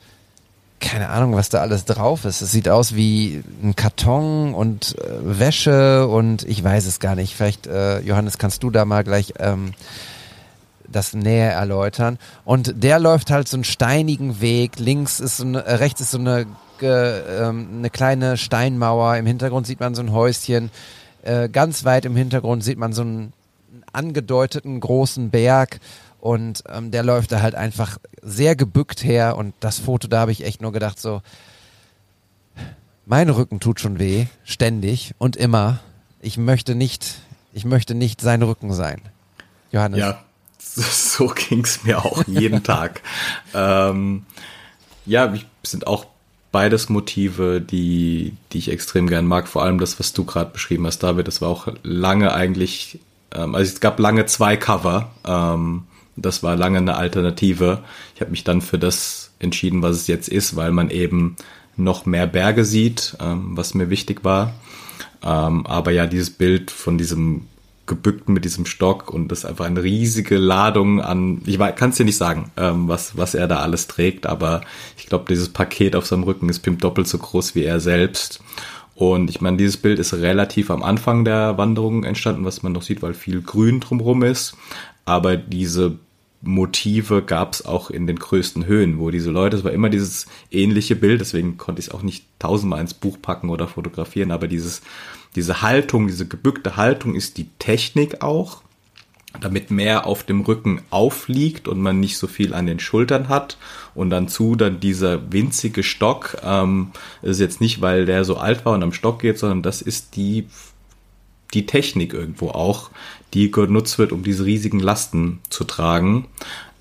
Keine Ahnung, was da alles drauf ist. Es sieht aus wie ein Karton und äh, Wäsche und ich weiß es gar nicht. Vielleicht, äh, Johannes, kannst du da mal gleich ähm, das näher erläutern. Und der läuft halt so einen steinigen Weg. Links ist so eine, äh, rechts ist so eine, äh, eine kleine Steinmauer. Im Hintergrund sieht man so ein Häuschen. Äh, ganz weit im Hintergrund sieht man so einen angedeuteten großen Berg. Und ähm, der läuft da halt einfach sehr gebückt her. Und das Foto, da habe ich echt nur gedacht, so, mein Rücken tut schon weh, ständig und immer. Ich möchte nicht, ich möchte nicht sein Rücken sein. Johannes. Ja, so ging's mir auch jeden Tag. Ähm, ja, sind auch beides Motive, die, die ich extrem gern mag. Vor allem das, was du gerade beschrieben hast, David. Das war auch lange eigentlich, ähm, also es gab lange zwei Cover. Ähm, das war lange eine Alternative. Ich habe mich dann für das entschieden, was es jetzt ist, weil man eben noch mehr Berge sieht, ähm, was mir wichtig war. Ähm, aber ja, dieses Bild von diesem gebückt mit diesem Stock und das ist einfach eine riesige Ladung an, ich kann es dir nicht sagen, ähm, was, was er da alles trägt, aber ich glaube, dieses Paket auf seinem Rücken ist Pimp doppelt so groß wie er selbst. Und ich meine, dieses Bild ist relativ am Anfang der Wanderung entstanden, was man noch sieht, weil viel Grün drumherum ist. Aber diese Motive gab es auch in den größten Höhen, wo diese Leute, es war immer dieses ähnliche Bild, deswegen konnte ich es auch nicht tausendmal ins Buch packen oder fotografieren, aber dieses diese Haltung, diese gebückte Haltung ist die Technik auch, damit mehr auf dem Rücken aufliegt und man nicht so viel an den Schultern hat. Und dann zu dann dieser winzige Stock, ähm, ist jetzt nicht, weil der so alt war und am Stock geht, sondern das ist die, die Technik irgendwo auch, die genutzt wird, um diese riesigen Lasten zu tragen.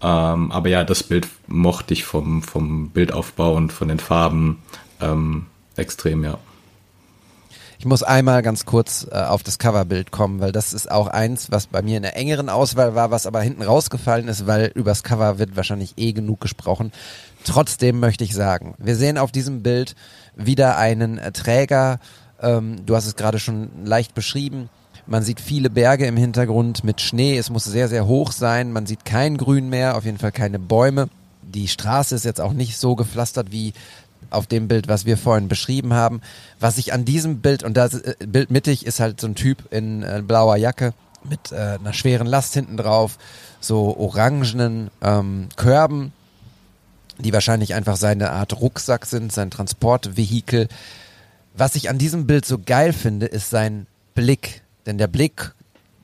Ähm, aber ja, das Bild mochte ich vom, vom Bildaufbau und von den Farben ähm, extrem, ja. Ich muss einmal ganz kurz äh, auf das Coverbild kommen, weil das ist auch eins, was bei mir in der engeren Auswahl war, was aber hinten rausgefallen ist, weil übers Cover wird wahrscheinlich eh genug gesprochen. Trotzdem möchte ich sagen, wir sehen auf diesem Bild wieder einen äh, Träger. Ähm, du hast es gerade schon leicht beschrieben. Man sieht viele Berge im Hintergrund mit Schnee. Es muss sehr, sehr hoch sein. Man sieht kein Grün mehr, auf jeden Fall keine Bäume. Die Straße ist jetzt auch nicht so gepflastert wie auf dem Bild, was wir vorhin beschrieben haben. Was ich an diesem Bild, und das äh, Bild mittig ist halt so ein Typ in äh, blauer Jacke mit äh, einer schweren Last hinten drauf, so orangenen ähm, Körben, die wahrscheinlich einfach seine Art Rucksack sind, sein Transportvehikel. Was ich an diesem Bild so geil finde, ist sein Blick. Denn der Blick,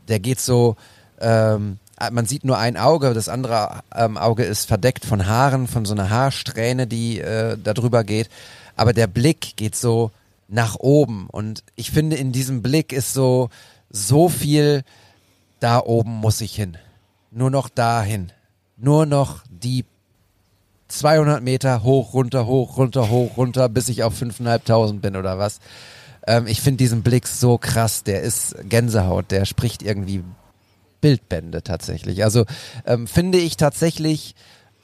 der geht so, ähm, man sieht nur ein Auge, das andere ähm, Auge ist verdeckt von Haaren, von so einer Haarsträhne, die äh, da drüber geht. Aber der Blick geht so nach oben. Und ich finde, in diesem Blick ist so, so viel, da oben muss ich hin. Nur noch dahin. Nur noch die 200 Meter hoch, runter, hoch, runter, hoch, runter, bis ich auf 5.500 bin oder was. Ähm, ich finde diesen Blick so krass, der ist Gänsehaut, der spricht irgendwie Bildbände tatsächlich. Also ähm, finde ich tatsächlich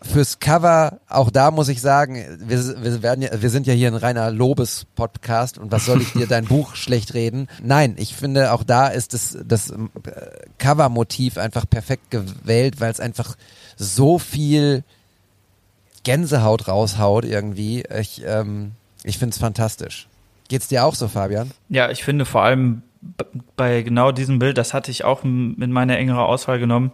fürs Cover, auch da muss ich sagen, wir, wir werden ja, wir sind ja hier ein reiner Lobes-Podcast und was soll ich dir dein Buch schlecht reden? Nein, ich finde auch da ist das, das äh, Cover-Motiv einfach perfekt gewählt, weil es einfach so viel Gänsehaut raushaut irgendwie. Ich, ähm, ich finde es fantastisch. Geht's dir auch so, Fabian? Ja, ich finde vor allem bei genau diesem Bild, das hatte ich auch mit meiner engeren Auswahl genommen,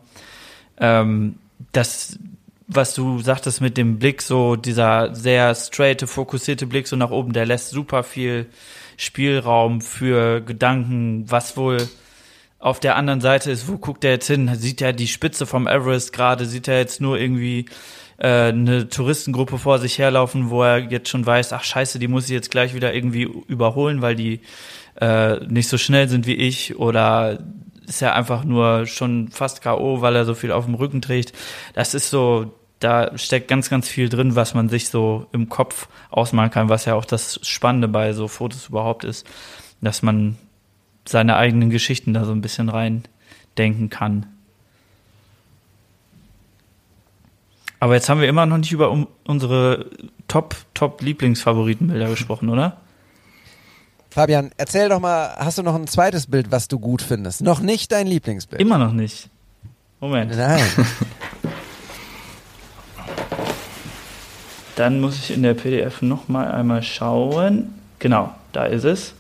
ähm, das, was du sagtest mit dem Blick, so dieser sehr straighte, fokussierte Blick so nach oben, der lässt super viel Spielraum für Gedanken, was wohl auf der anderen Seite ist, wo guckt er jetzt hin? Sieht er die Spitze vom Everest gerade? Sieht er jetzt nur irgendwie äh, eine Touristengruppe vor sich herlaufen, wo er jetzt schon weiß, ach scheiße, die muss ich jetzt gleich wieder irgendwie überholen, weil die äh, nicht so schnell sind wie ich oder ist er einfach nur schon fast K.O., weil er so viel auf dem Rücken trägt. Das ist so, da steckt ganz, ganz viel drin, was man sich so im Kopf ausmalen kann, was ja auch das Spannende bei so Fotos überhaupt ist, dass man seine eigenen Geschichten da so ein bisschen rein denken kann. Aber jetzt haben wir immer noch nicht über unsere Top, Top Lieblingsfavoritenbilder gesprochen, oder? Fabian, erzähl doch mal, hast du noch ein zweites Bild, was du gut findest? Noch nicht dein Lieblingsbild. Immer noch nicht. Moment. Nein. Dann muss ich in der PDF noch mal einmal schauen. Genau, da ist es.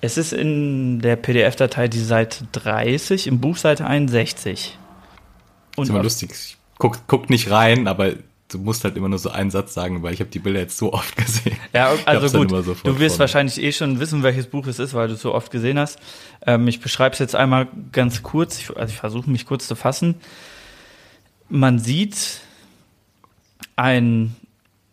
Es ist in der PDF-Datei die Seite 30, im Buch Seite 61. Und ist immer lustig. Ich guck, guck nicht rein, aber du musst halt immer nur so einen Satz sagen, weil ich habe die Bilder jetzt so oft gesehen. Ja, also dann gut, du wirst wahrscheinlich eh schon wissen, welches Buch es ist, weil du es so oft gesehen hast. Ähm, ich beschreibe es jetzt einmal ganz kurz, ich, also ich versuche mich kurz zu fassen. Man sieht ein,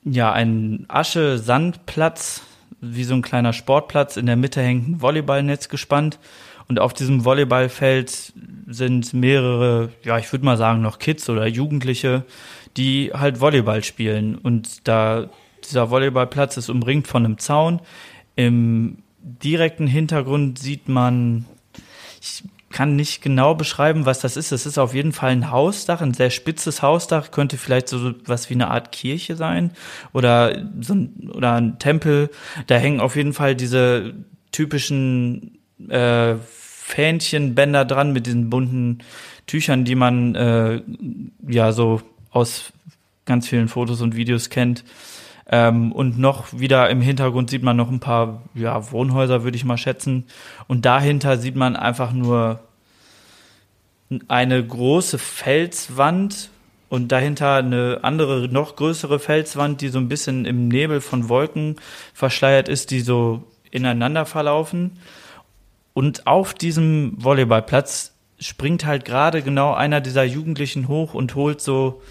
ja, ein Asche-Sandplatz, wie so ein kleiner Sportplatz. In der Mitte hängt ein Volleyballnetz gespannt. Und auf diesem Volleyballfeld sind mehrere, ja, ich würde mal sagen, noch Kids oder Jugendliche, die halt Volleyball spielen. Und da dieser Volleyballplatz ist umringt von einem Zaun. Im direkten Hintergrund sieht man, ich kann nicht genau beschreiben, was das ist. Es ist auf jeden Fall ein Hausdach, ein sehr spitzes Hausdach, könnte vielleicht so was wie eine Art Kirche sein oder so ein, oder ein Tempel. Da hängen auf jeden Fall diese typischen äh, Fähnchenbänder dran mit diesen bunten Tüchern, die man äh, ja so aus ganz vielen Fotos und Videos kennt. Ähm, und noch wieder im Hintergrund sieht man noch ein paar ja, Wohnhäuser, würde ich mal schätzen. Und dahinter sieht man einfach nur eine große Felswand und dahinter eine andere, noch größere Felswand, die so ein bisschen im Nebel von Wolken verschleiert ist, die so ineinander verlaufen. Und auf diesem Volleyballplatz springt halt gerade genau einer dieser Jugendlichen hoch und holt so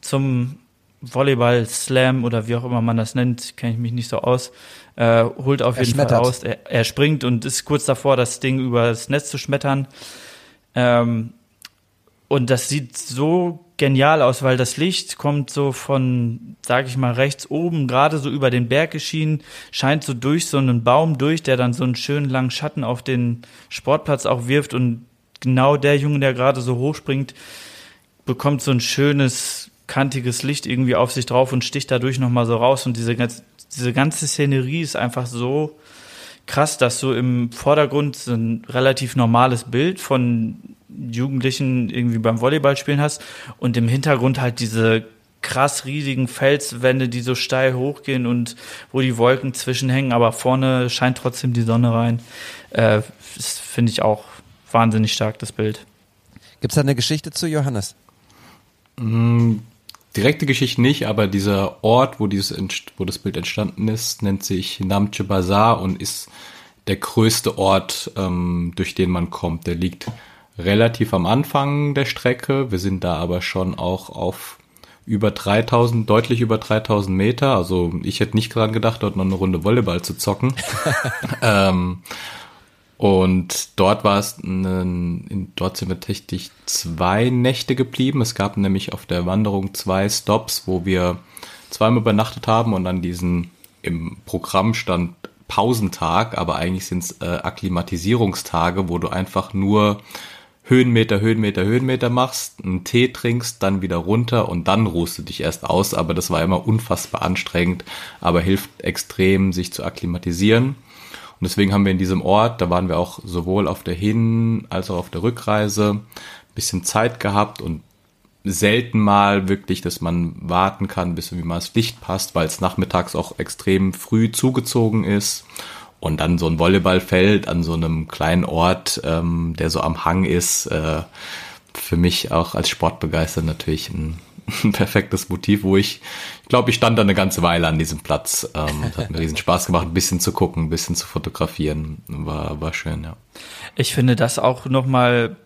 zum Volleyball-Slam oder wie auch immer man das nennt, kenne ich mich nicht so aus, äh, holt auf Er jeden Fall aus. Er, er springt und ist kurz davor, das Ding über das Netz zu schmettern. Ähm, und das sieht so genial aus, weil das Licht kommt so von, sag ich mal, rechts oben, gerade so über den Berg geschienen, scheint so durch so einen Baum durch, der dann so einen schönen langen Schatten auf den Sportplatz auch wirft und genau der Junge, der gerade so hochspringt, bekommt so ein schönes, kantiges Licht irgendwie auf sich drauf und sticht dadurch nochmal so raus und diese, ganz- diese ganze Szenerie ist einfach so krass, dass du im Vordergrund so ein relativ normales Bild von Jugendlichen irgendwie beim Volleyballspielen hast und im Hintergrund halt diese krass riesigen Felswände, die so steil hochgehen und wo die Wolken zwischenhängen, aber vorne scheint trotzdem die Sonne rein. Äh, das finde ich auch wahnsinnig stark, das Bild. Gibt's da eine Geschichte zu Johannes? Direkte Geschichte nicht, aber dieser Ort, wo dieses, wo das Bild entstanden ist, nennt sich Namche Bazar und ist der größte Ort, ähm, durch den man kommt. Der liegt relativ am Anfang der Strecke. Wir sind da aber schon auch auf über 3000, deutlich über 3000 Meter. Also ich hätte nicht dran gedacht, dort noch eine Runde Volleyball zu zocken. ähm, und dort war es, ein, in, dort sind wir tatsächlich zwei Nächte geblieben. Es gab nämlich auf der Wanderung zwei Stops, wo wir zweimal übernachtet haben und an diesen im Programm stand Pausentag, aber eigentlich sind es äh, Akklimatisierungstage, wo du einfach nur Höhenmeter, Höhenmeter, Höhenmeter machst, einen Tee trinkst, dann wieder runter und dann ruhst du dich erst aus. Aber das war immer unfassbar anstrengend, aber hilft extrem, sich zu akklimatisieren. Und deswegen haben wir in diesem Ort, da waren wir auch sowohl auf der Hin- als auch auf der Rückreise, bisschen Zeit gehabt und selten mal wirklich, dass man warten kann, bis wie mal das Licht passt, weil es nachmittags auch extrem früh zugezogen ist. Und dann so ein Volleyballfeld an so einem kleinen Ort, ähm, der so am Hang ist, äh, für mich auch als Sportbegeister natürlich ein, ein perfektes Motiv, wo ich, ich glaube, ich stand da eine ganze Weile an diesem Platz. Ähm, hat mir riesen Spaß gemacht, ein bisschen zu gucken, ein bisschen zu fotografieren. War, war schön, ja. Ich finde das auch nochmal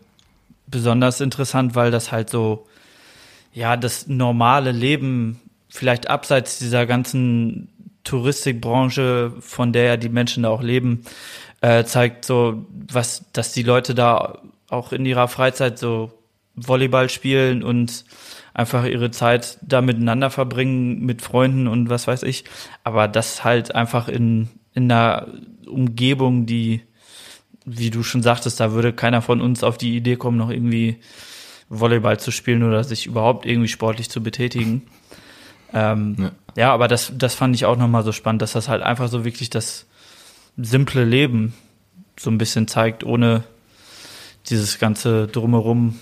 besonders interessant, weil das halt so, ja, das normale Leben vielleicht abseits dieser ganzen Touristikbranche, von der ja die Menschen da auch leben, äh, zeigt so, was, dass die Leute da auch in ihrer Freizeit so Volleyball spielen und einfach ihre Zeit da miteinander verbringen mit Freunden und was weiß ich. Aber das halt einfach in, in einer Umgebung, die, wie du schon sagtest, da würde keiner von uns auf die Idee kommen, noch irgendwie Volleyball zu spielen oder sich überhaupt irgendwie sportlich zu betätigen. Ähm, ja. ja. aber das, das fand ich auch nochmal so spannend, dass das halt einfach so wirklich das simple Leben so ein bisschen zeigt, ohne dieses ganze Drumherum,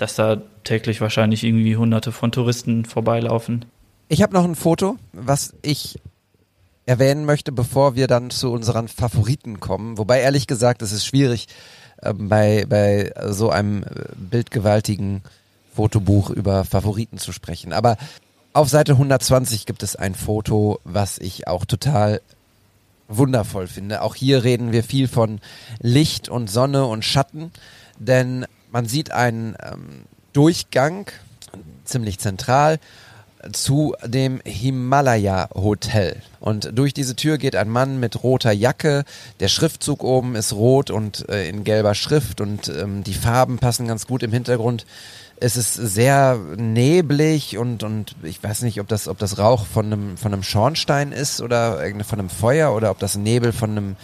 dass da täglich wahrscheinlich irgendwie hunderte von Touristen vorbeilaufen. Ich habe noch ein Foto, was ich erwähnen möchte, bevor wir dann zu unseren Favoriten kommen. Wobei ehrlich gesagt, es ist schwierig, äh, bei, bei so einem äh, bildgewaltigen Fotobuch über Favoriten zu sprechen. Aber auf Seite 120 gibt es ein Foto, was ich auch total wundervoll finde. Auch hier reden wir viel von Licht und Sonne und Schatten, denn man sieht einen ähm, Durchgang, ziemlich zentral, zu dem Himalaya Hotel. Und durch diese Tür geht ein Mann mit roter Jacke. Der Schriftzug oben ist rot und äh, in gelber Schrift und ähm, die Farben passen ganz gut im Hintergrund es ist sehr neblig und, und ich weiß nicht, ob das, ob das Rauch von einem, von einem Schornstein ist oder von einem Feuer oder ob das Nebel von einem,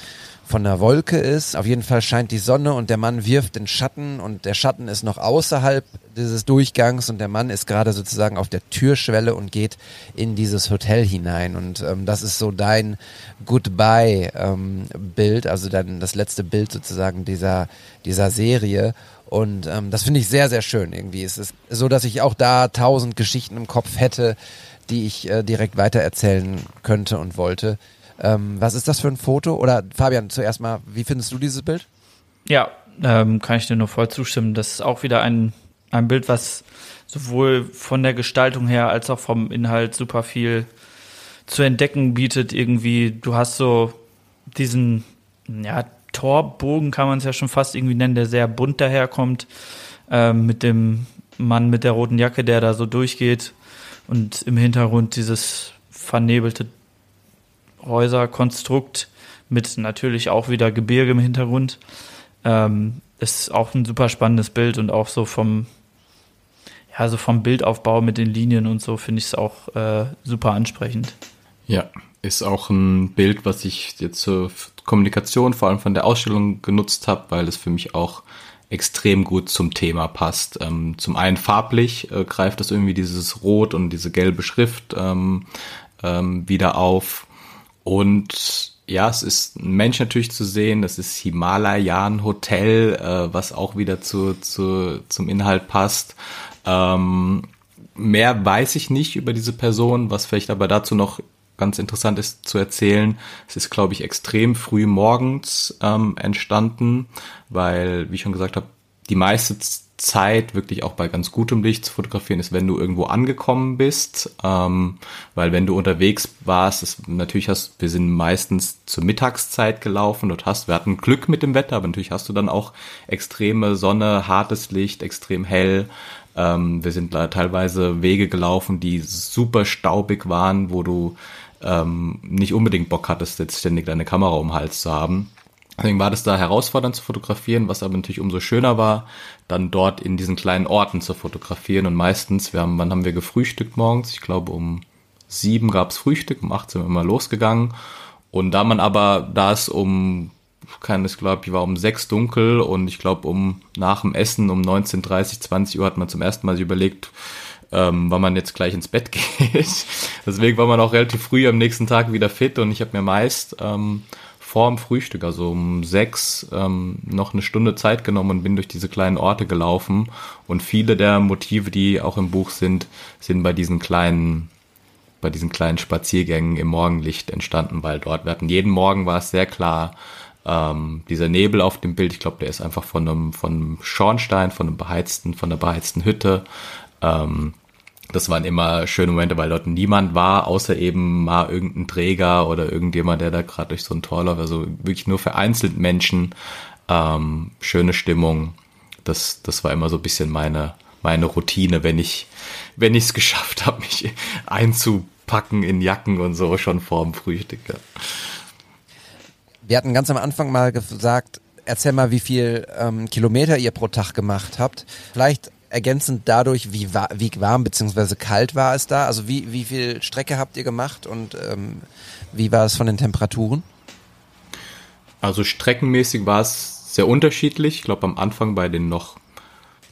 von einer Wolke ist. Auf jeden Fall scheint die Sonne und der Mann wirft den Schatten und der Schatten ist noch außerhalb dieses Durchgangs und der Mann ist gerade sozusagen auf der Türschwelle und geht in dieses Hotel hinein und ähm, das ist so dein Goodbye-Bild, ähm, also dann das letzte Bild sozusagen dieser, dieser Serie und ähm, das finde ich sehr, sehr schön irgendwie. Es ist so, dass ich auch da tausend Geschichten im Kopf hätte, die ich äh, direkt weitererzählen könnte und wollte. Ähm, was ist das für ein Foto? Oder Fabian, zuerst mal, wie findest du dieses Bild? Ja, ähm, kann ich dir nur voll zustimmen. Das ist auch wieder ein, ein Bild, was sowohl von der Gestaltung her als auch vom Inhalt super viel zu entdecken bietet. Irgendwie, du hast so diesen, ja, Torbogen kann man es ja schon fast irgendwie nennen, der sehr bunt daherkommt, ähm, mit dem Mann mit der roten Jacke, der da so durchgeht und im Hintergrund dieses vernebelte Häuserkonstrukt mit natürlich auch wieder Gebirge im Hintergrund. Ähm, ist auch ein super spannendes Bild und auch so vom, ja, so vom Bildaufbau mit den Linien und so finde ich es auch äh, super ansprechend. Ja, ist auch ein Bild, was ich jetzt zur Kommunikation, vor allem von der Ausstellung genutzt habe, weil es für mich auch extrem gut zum Thema passt. Ähm, zum einen farblich äh, greift das irgendwie dieses Rot und diese gelbe Schrift ähm, ähm, wieder auf. Und ja, es ist ein Mensch natürlich zu sehen, das ist Himalayan Hotel, äh, was auch wieder zu, zu, zum Inhalt passt. Ähm, mehr weiß ich nicht über diese Person, was vielleicht aber dazu noch ganz interessant ist zu erzählen. Es ist, glaube ich, extrem früh morgens ähm, entstanden, weil, wie ich schon gesagt habe, die meiste Zeit wirklich auch bei ganz gutem Licht zu fotografieren ist, wenn du irgendwo angekommen bist, ähm, weil wenn du unterwegs warst, ist, natürlich hast, wir sind meistens zur Mittagszeit gelaufen, dort hast, wir hatten Glück mit dem Wetter, aber natürlich hast du dann auch extreme Sonne, hartes Licht, extrem hell, ähm, wir sind teilweise Wege gelaufen, die super staubig waren, wo du ähm, nicht unbedingt Bock hattest, jetzt ständig deine Kamera um den Hals zu haben. Deswegen war das da herausfordernd zu fotografieren, was aber natürlich umso schöner war, dann dort in diesen kleinen Orten zu fotografieren. Und meistens, wir haben, wann haben wir gefrühstückt morgens? Ich glaube um sieben gab's Frühstück, um acht sind wir immer losgegangen. Und da man aber, da es um, kann es glaube ich, war um sechs dunkel und ich glaube um nach dem Essen um 19.30, 20 Uhr hat man zum ersten Mal sich überlegt, ähm, wann man jetzt gleich ins Bett geht. Deswegen war man auch relativ früh am nächsten Tag wieder fit und ich habe mir meist ähm, vor dem Frühstück, also um sechs, ähm, noch eine Stunde Zeit genommen und bin durch diese kleinen Orte gelaufen. Und viele der Motive, die auch im Buch sind, sind bei diesen kleinen bei diesen kleinen Spaziergängen im Morgenlicht entstanden, weil dort, wir hatten jeden Morgen war es sehr klar, ähm, dieser Nebel auf dem Bild, ich glaube, der ist einfach von einem, von einem Schornstein, von einem beheizten, von einer beheizten Hütte. Ähm, das waren immer schöne Momente, weil dort niemand war, außer eben mal irgendein Träger oder irgendjemand, der da gerade durch so ein Tor läuft. Also wirklich nur vereinzelt Menschen. Ähm, schöne Stimmung. Das, das war immer so ein bisschen meine, meine Routine, wenn ich, wenn es geschafft habe, mich einzupacken in Jacken und so schon vor dem Frühstück. Ja. Wir hatten ganz am Anfang mal gesagt, erzähl mal, wie viel ähm, Kilometer ihr pro Tag gemacht habt. Vielleicht ergänzend dadurch, wie, wa wie warm bzw. kalt war es da? Also wie, wie viel Strecke habt ihr gemacht und ähm, wie war es von den Temperaturen? Also streckenmäßig war es sehr unterschiedlich. Ich glaube am Anfang bei den noch,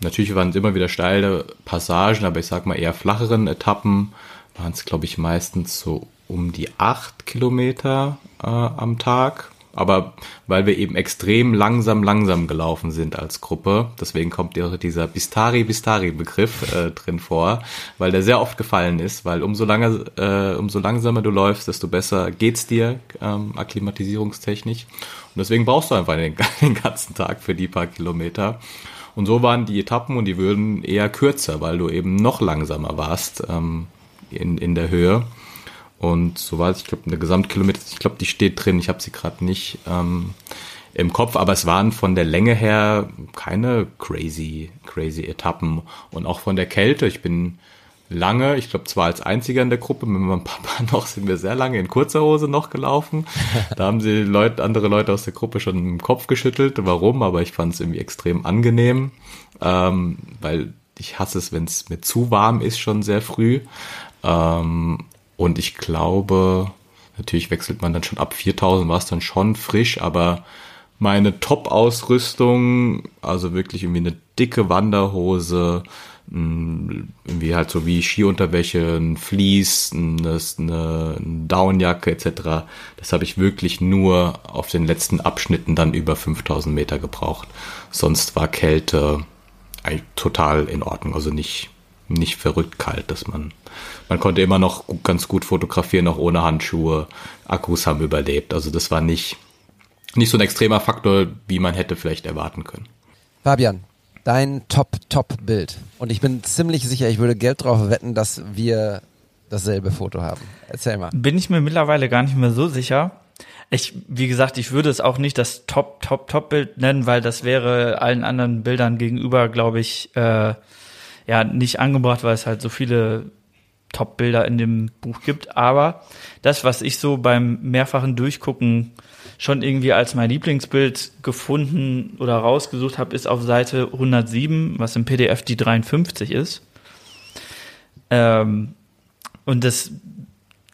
natürlich waren es immer wieder steile Passagen, aber ich sag mal eher flacheren Etappen waren es, glaube ich, meistens so um die acht Kilometer äh, am Tag aber weil wir eben extrem langsam, langsam gelaufen sind als Gruppe, deswegen kommt dieser Bistari-Bistari-Begriff äh, drin vor, weil der sehr oft gefallen ist, weil umso, lange, äh, umso langsamer du läufst, desto besser geht's dir, ähm, akklimatisierungstechnisch. Und deswegen brauchst du einfach den, den ganzen Tag für die paar Kilometer. Und so waren die Etappen und die würden eher kürzer, weil du eben noch langsamer warst ähm, in, in der Höhe. Und so war es, ich glaube, eine Gesamtkilometer, ich glaube, die steht drin, ich habe sie gerade nicht ähm, im Kopf, aber es waren von der Länge her keine crazy, crazy Etappen. Und auch von der Kälte, ich bin lange, ich glaube zwar als einziger in der Gruppe, mit meinem Papa noch sind wir sehr lange in kurzer Hose noch gelaufen. Da haben sie Leute, andere Leute aus der Gruppe schon im Kopf geschüttelt, warum, aber ich fand es irgendwie extrem angenehm, ähm, weil ich hasse es, wenn es mir zu warm ist, schon sehr früh. Ähm, und ich glaube, natürlich wechselt man dann schon ab 4000 war es dann schon frisch, aber meine Top-Ausrüstung, also wirklich irgendwie eine dicke Wanderhose, irgendwie halt so wie Skiunterwäsche, ein Vlies, eine, Downjacke etc. Das habe ich wirklich nur auf den letzten Abschnitten dann über 5000 Meter gebraucht. Sonst war Kälte total in Ordnung, also nicht nicht verrückt kalt, dass man, man konnte immer noch ganz gut fotografieren, auch ohne Handschuhe. Akkus haben überlebt. Also das war nicht, nicht so ein extremer Faktor, wie man hätte vielleicht erwarten können. Fabian, dein Top-Top-Bild. Und ich bin ziemlich sicher, ich würde Geld drauf wetten, dass wir dasselbe Foto haben. Erzähl mal. Bin ich mir mittlerweile gar nicht mehr so sicher. Ich, wie gesagt, ich würde es auch nicht das Top, Top, Top-Bild nennen, weil das wäre allen anderen Bildern gegenüber, glaube ich, äh, ja nicht angebracht, weil es halt so viele Top-Bilder in dem Buch gibt. Aber das, was ich so beim mehrfachen Durchgucken schon irgendwie als mein Lieblingsbild gefunden oder rausgesucht habe, ist auf Seite 107, was im PDF die 53 ist. Ähm, und das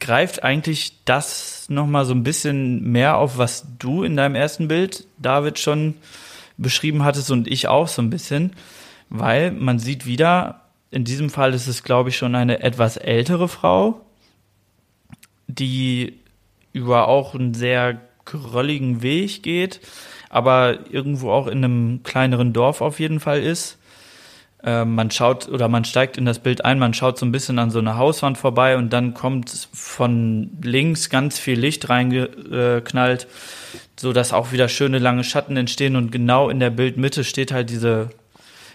greift eigentlich das nochmal so ein bisschen mehr auf, was du in deinem ersten Bild, David, schon beschrieben hattest und ich auch so ein bisschen weil man sieht wieder, in diesem Fall ist es, glaube ich, schon eine etwas ältere Frau, die über auch einen sehr grölligen Weg geht, aber irgendwo auch in einem kleineren Dorf auf jeden Fall ist. Äh, man schaut oder man steigt in das Bild ein, man schaut so ein bisschen an so eine Hauswand vorbei und dann kommt von links ganz viel Licht reingeknallt, so dass auch wieder schöne lange Schatten entstehen und genau in der Bildmitte steht halt diese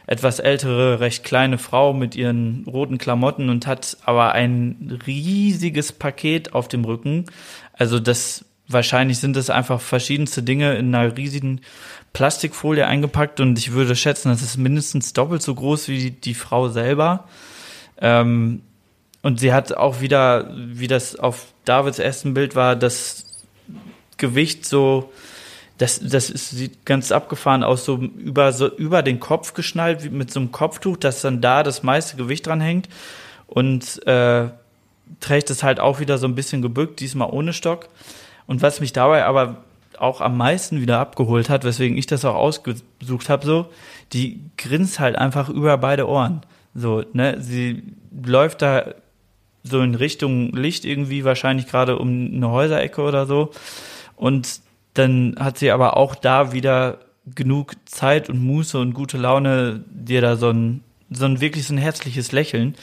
etwas ältere, recht kleine Frau mit ihren roten Klamotten und hat aber ein riesiges Paket auf dem Rücken. Also das wahrscheinlich sind das einfach verschiedenste Dinge in einer riesigen Plastikfolie eingepackt und ich würde schätzen, das ist mindestens doppelt so groß wie die Frau selber. Ähm, und sie hat auch wieder, wie das auf Davids ersten Bild war, das Gewicht so das, das ist, sieht ganz abgefahren aus, so über, so über den Kopf geschnallt, wie mit so einem Kopftuch, dass dann da das meiste Gewicht dran hängt. Und äh, trägt es halt auch wieder so ein bisschen gebückt, diesmal ohne Stock. Und was mich dabei aber auch am meisten wieder abgeholt hat, weswegen ich das auch ausgesucht habe, so, die grinst halt einfach über beide Ohren. So, ne, sie läuft da so in Richtung Licht irgendwie, wahrscheinlich gerade um eine Häuserecke oder so. Und dann hat sie aber auch da wieder genug Zeit und Muße und gute Laune, dir da so ein, so ein wirklich so ein herzliches Lächeln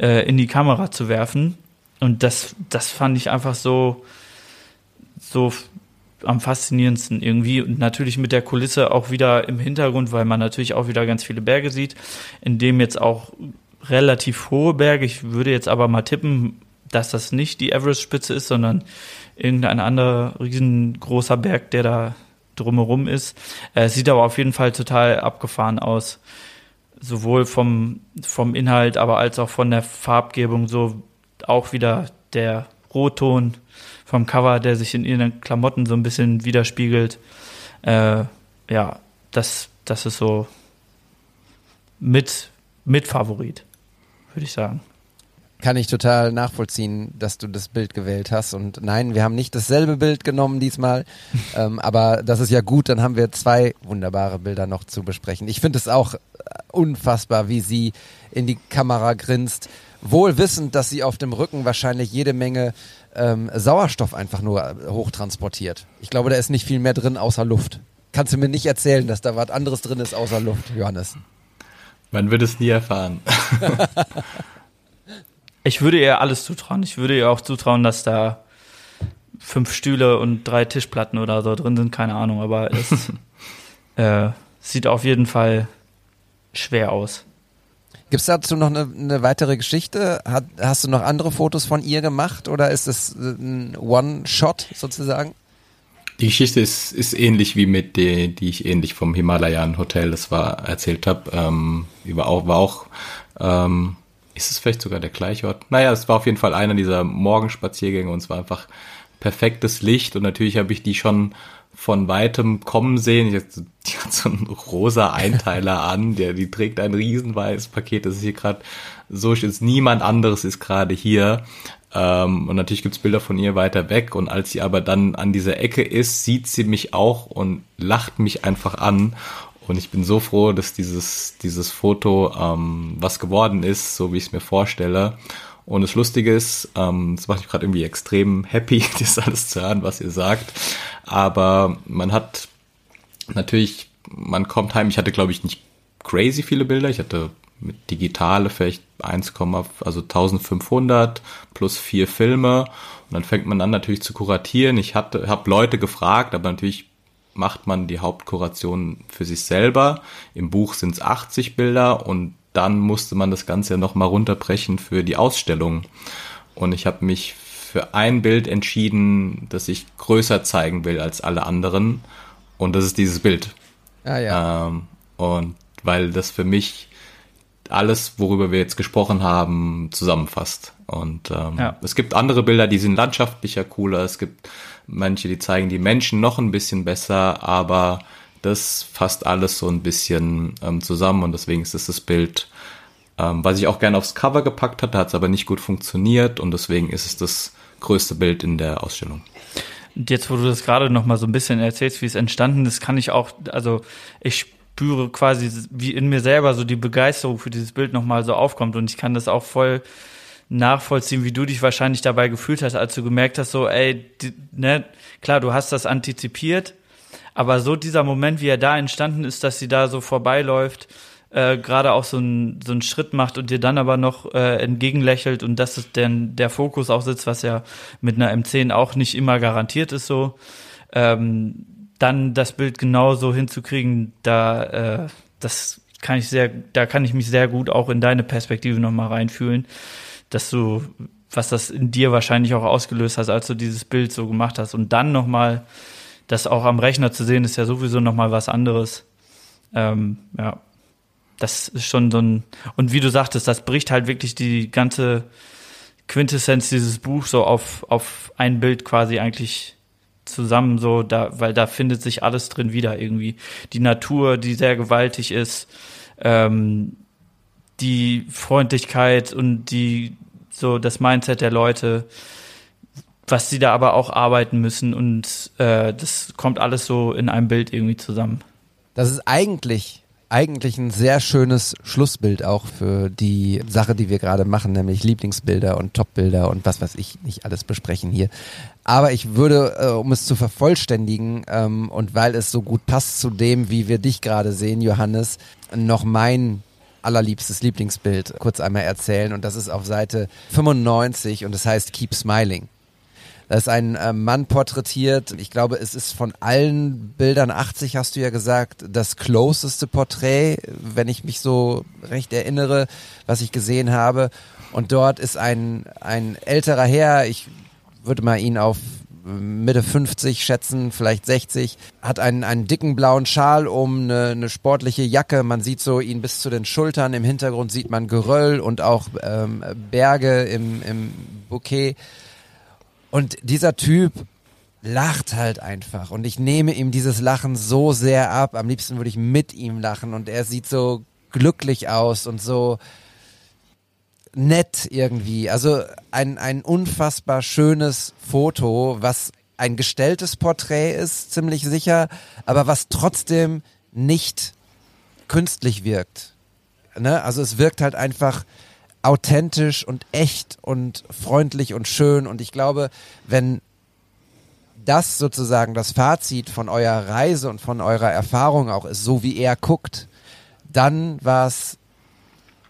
äh, in die Kamera zu werfen. Und das, das fand ich einfach so, so am faszinierendsten irgendwie. Und natürlich mit der Kulisse auch wieder im Hintergrund, weil man natürlich auch wieder ganz viele Berge sieht, in dem jetzt auch relativ hohe Berge. Ich würde jetzt aber mal tippen, dass das nicht die Everest-Spitze ist, sondern irgendein anderer riesengroßer Berg, der da drumherum ist. Äh, sieht aber auf jeden Fall total abgefahren aus. Sowohl vom, vom Inhalt, aber als auch von der Farbgebung. So auch wieder der Rotton vom Cover, der sich in ihren Klamotten so ein bisschen widerspiegelt. Äh, ja, das, das ist so mit, mit Favorit, würde ich sagen. Kann ich total nachvollziehen, dass du das Bild gewählt hast. Und nein, wir haben nicht dasselbe Bild genommen diesmal. ähm, aber das ist ja gut, dann haben wir zwei wunderbare Bilder noch zu besprechen. Ich finde es auch äh, unfassbar, wie sie in die Kamera grinst. Wohl wissend, dass sie auf dem Rücken wahrscheinlich jede Menge ähm, Sauerstoff einfach nur äh, hochtransportiert. Ich glaube, da ist nicht viel mehr drin außer Luft. Kannst du mir nicht erzählen, dass da was anderes drin ist außer Luft, Johannes? Man wird es nie erfahren. Ich würde ihr alles zutrauen. Ich würde ihr auch zutrauen, dass da fünf Stühle und drei Tischplatten oder so drin sind, keine Ahnung, aber es äh, sieht auf jeden Fall schwer aus. Gibt es dazu noch eine, eine weitere Geschichte? Hat, hast du noch andere Fotos von ihr gemacht oder ist es ein One-Shot sozusagen? Die Geschichte ist, ist ähnlich wie mit der, die ich ähnlich vom Himalayan Hotel, das war erzählt habe. Ähm, war auch, war auch ähm, ist es vielleicht sogar der gleiche Ort? Naja, es war auf jeden Fall einer dieser Morgenspaziergänge und es war einfach perfektes Licht und natürlich habe ich die schon von weitem kommen sehen. Die hat so einen rosa Einteiler an, der die trägt ein riesenweißes Paket. Das ist hier gerade so ist niemand anderes ist gerade hier. Ähm, und natürlich gibt's Bilder von ihr weiter weg. Und als sie aber dann an dieser Ecke ist, sieht sie mich auch und lacht mich einfach an. Und ich bin so froh, dass dieses, dieses Foto ähm, was geworden ist, so wie ich es mir vorstelle. Und das Lustige ist, ähm, das macht mich gerade irgendwie extrem happy, das alles zu hören, was ihr sagt. Aber man hat natürlich, man kommt heim, ich hatte glaube ich nicht crazy viele Bilder, ich hatte mit digitale vielleicht 1, also 1500 plus vier Filme und dann fängt man an natürlich zu kuratieren. Ich hatte, habe Leute gefragt, aber natürlich macht man die Hauptkuration für sich selber. Im Buch sind es 80 Bilder und dann musste man das Ganze ja nochmal runterbrechen für die Ausstellung. Und ich habe mich für ein Bild entschieden, das ich größer zeigen will als alle anderen. Und das ist dieses Bild. Ah, ja. Ähm, und weil das für mich alles, worüber wir jetzt gesprochen haben, zusammenfasst. Und ähm, ja. es gibt andere Bilder, die sind landschaftlicher cooler. Es gibt manche, die zeigen die Menschen noch ein bisschen besser, aber das fasst alles so ein bisschen ähm, zusammen und deswegen ist es das Bild, ähm, was ich auch gerne aufs Cover gepackt hatte, hat es aber nicht gut funktioniert und deswegen ist es das größte Bild in der Ausstellung. Und jetzt, wo du das gerade noch mal so ein bisschen erzählst, wie es entstanden ist, kann ich auch, also ich spüre quasi, wie in mir selber so die Begeisterung für dieses Bild nochmal so aufkommt. Und ich kann das auch voll nachvollziehen, wie du dich wahrscheinlich dabei gefühlt hast, als du gemerkt hast, so, ey, die, ne, klar, du hast das antizipiert, aber so dieser Moment, wie er da entstanden ist, dass sie da so vorbeiläuft, äh, gerade auch so einen so einen Schritt macht und dir dann aber noch äh, entgegenlächelt und dass es denn der Fokus auch sitzt, was ja mit einer M10 auch nicht immer garantiert ist so. Ähm, dann das Bild genauso hinzukriegen, da äh, das kann ich sehr, da kann ich mich sehr gut auch in deine Perspektive nochmal reinfühlen, dass du, was das in dir wahrscheinlich auch ausgelöst hast, als du dieses Bild so gemacht hast. Und dann nochmal, das auch am Rechner zu sehen, ist ja sowieso nochmal was anderes. Ähm, ja, das ist schon so ein, und wie du sagtest, das bricht halt wirklich die ganze Quintessenz dieses Buchs so auf, auf ein Bild quasi eigentlich zusammen so, da, weil da findet sich alles drin wieder irgendwie. Die Natur, die sehr gewaltig ist, ähm, die Freundlichkeit und die so das Mindset der Leute, was sie da aber auch arbeiten müssen und äh, das kommt alles so in einem Bild irgendwie zusammen. Das ist eigentlich eigentlich ein sehr schönes Schlussbild auch für die Sache, die wir gerade machen, nämlich Lieblingsbilder und Topbilder und was weiß ich nicht alles besprechen hier. Aber ich würde, äh, um es zu vervollständigen ähm, und weil es so gut passt zu dem, wie wir dich gerade sehen, Johannes, noch mein allerliebstes Lieblingsbild kurz einmal erzählen und das ist auf Seite 95 und das heißt Keep Smiling. Da ist ein äh, Mann porträtiert. Ich glaube, es ist von allen Bildern 80, hast du ja gesagt, das closeste Porträt, wenn ich mich so recht erinnere, was ich gesehen habe. Und dort ist ein, ein älterer Herr, ich würde mal ihn auf Mitte 50 schätzen, vielleicht 60, hat einen, einen dicken blauen Schal um, eine, eine sportliche Jacke. Man sieht so ihn bis zu den Schultern. Im Hintergrund sieht man Geröll und auch ähm, Berge im, im Bouquet. Und dieser Typ lacht halt einfach. Und ich nehme ihm dieses Lachen so sehr ab. Am liebsten würde ich mit ihm lachen. Und er sieht so glücklich aus und so nett irgendwie. Also ein, ein unfassbar schönes Foto, was ein gestelltes Porträt ist, ziemlich sicher, aber was trotzdem nicht künstlich wirkt. Ne? Also es wirkt halt einfach authentisch und echt und freundlich und schön. Und ich glaube, wenn das sozusagen das Fazit von eurer Reise und von eurer Erfahrung auch ist, so wie er guckt, dann war es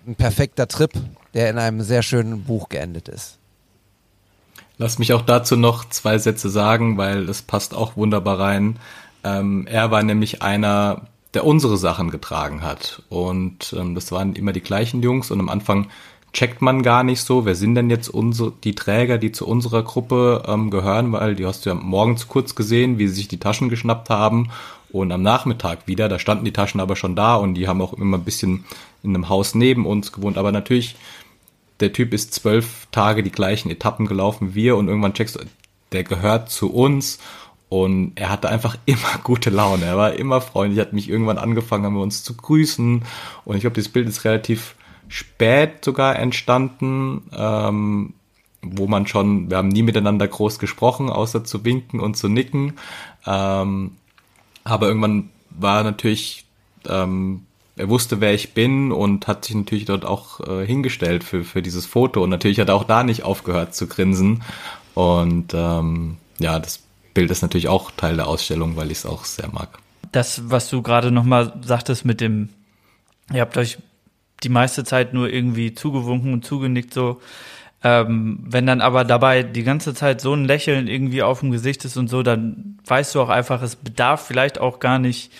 ein perfekter Trip, der in einem sehr schönen Buch geendet ist. Lass mich auch dazu noch zwei Sätze sagen, weil es passt auch wunderbar rein. Ähm, er war nämlich einer, der unsere Sachen getragen hat. Und ähm, das waren immer die gleichen Jungs. Und am Anfang checkt man gar nicht so, wer sind denn jetzt unsere, die Träger, die zu unserer Gruppe ähm, gehören, weil die hast du ja morgens kurz gesehen, wie sie sich die Taschen geschnappt haben und am Nachmittag wieder, da standen die Taschen aber schon da und die haben auch immer ein bisschen in einem Haus neben uns gewohnt, aber natürlich, der Typ ist zwölf Tage die gleichen Etappen gelaufen wie wir und irgendwann checkst du, der gehört zu uns und er hatte einfach immer gute Laune, er war immer freundlich, hat mich irgendwann angefangen, haben wir uns zu grüßen und ich glaube, dieses Bild ist relativ spät sogar entstanden, ähm, wo man schon, wir haben nie miteinander groß gesprochen, außer zu winken und zu nicken. Ähm, aber irgendwann war natürlich, ähm, er wusste, wer ich bin und hat sich natürlich dort auch äh, hingestellt für, für dieses Foto. Und natürlich hat er auch da nicht aufgehört zu grinsen. Und ähm, ja, das Bild ist natürlich auch Teil der Ausstellung, weil ich es auch sehr mag. Das, was du gerade nochmal sagtest mit dem, ihr habt euch die meiste Zeit nur irgendwie zugewunken und zugenickt so. Ähm, wenn dann aber dabei die ganze Zeit so ein Lächeln irgendwie auf dem Gesicht ist und so, dann weißt du auch einfach, es bedarf vielleicht auch gar nicht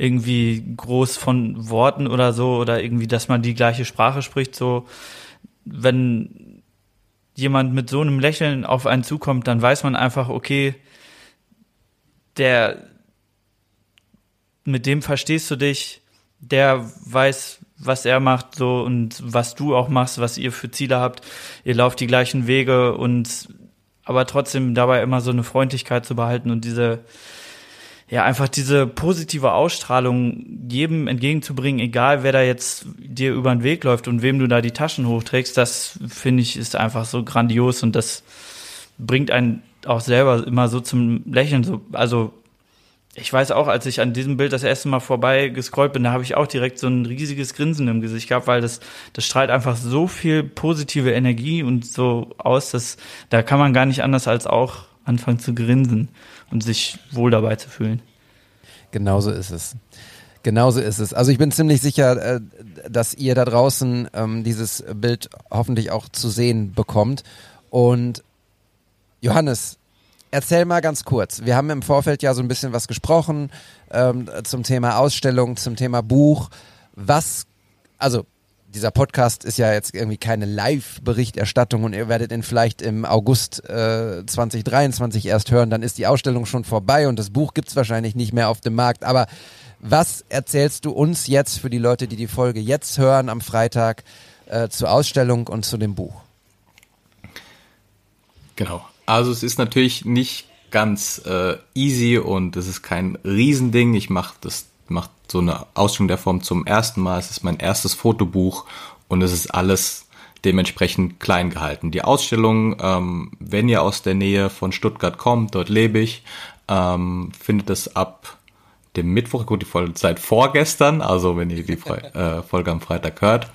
irgendwie groß von Worten oder so oder irgendwie, dass man die gleiche Sprache spricht. So, wenn jemand mit so einem Lächeln auf einen zukommt, dann weiß man einfach, okay, der, mit dem verstehst du dich, der weiß, was er macht so und was du auch machst, was ihr für Ziele habt. Ihr lauft die gleichen Wege und aber trotzdem dabei immer so eine Freundlichkeit zu behalten und diese ja einfach diese positive Ausstrahlung jedem entgegenzubringen, egal wer da jetzt dir über den Weg läuft und wem du da die Taschen hochträgst, das finde ich ist einfach so grandios und das bringt einen auch selber immer so zum Lächeln. So also ich weiß auch, als ich an diesem Bild das erste Mal vorbei gescrollt bin, da habe ich auch direkt so ein riesiges Grinsen im Gesicht gehabt, weil das, das strahlt einfach so viel positive Energie und so aus, dass da kann man gar nicht anders als auch anfangen zu grinsen und sich wohl dabei zu fühlen. Genauso ist es. Genauso ist es. Also ich bin ziemlich sicher, äh, dass ihr da draußen ähm, dieses Bild hoffentlich auch zu sehen bekommt. Und Johannes, Erzähl mal ganz kurz. Wir haben im Vorfeld ja so ein bisschen was gesprochen ähm, zum Thema Ausstellung, zum Thema Buch. Was, also dieser Podcast ist ja jetzt irgendwie keine Live-Berichterstattung und ihr werdet ihn vielleicht im August äh, 2023 erst hören, dann ist die Ausstellung schon vorbei und das Buch gibt's wahrscheinlich nicht mehr auf dem Markt. Aber was erzählst du uns jetzt für die Leute, die die Folge jetzt hören am Freitag äh, zur Ausstellung und zu dem Buch? Genau. Also es ist natürlich nicht ganz äh, easy und es ist kein Riesending. Ich mache das macht so eine Ausstellung der Form zum ersten Mal. Es ist mein erstes Fotobuch und es ist alles dementsprechend klein gehalten. Die Ausstellung, ähm, wenn ihr aus der Nähe von Stuttgart kommt, dort lebe ich, ähm, findet es ab dem Mittwoch, gut, die Folge seit vorgestern, also wenn ihr die Fre äh, Folge am Freitag hört,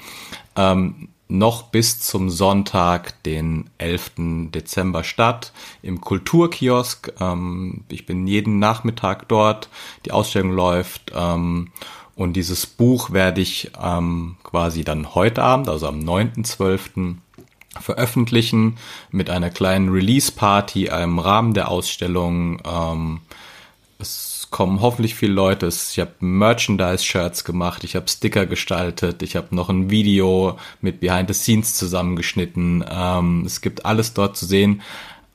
ähm, noch bis zum Sonntag, den 11. Dezember statt, im Kulturkiosk. Ähm, ich bin jeden Nachmittag dort, die Ausstellung läuft ähm, und dieses Buch werde ich ähm, quasi dann heute Abend, also am 9.12., veröffentlichen mit einer kleinen Release-Party im Rahmen der Ausstellung. Ähm, kommen hoffentlich viele Leute. Ich habe Merchandise-Shirts gemacht, ich habe Sticker gestaltet, ich habe noch ein Video mit Behind the Scenes zusammengeschnitten. Ähm, es gibt alles dort zu sehen.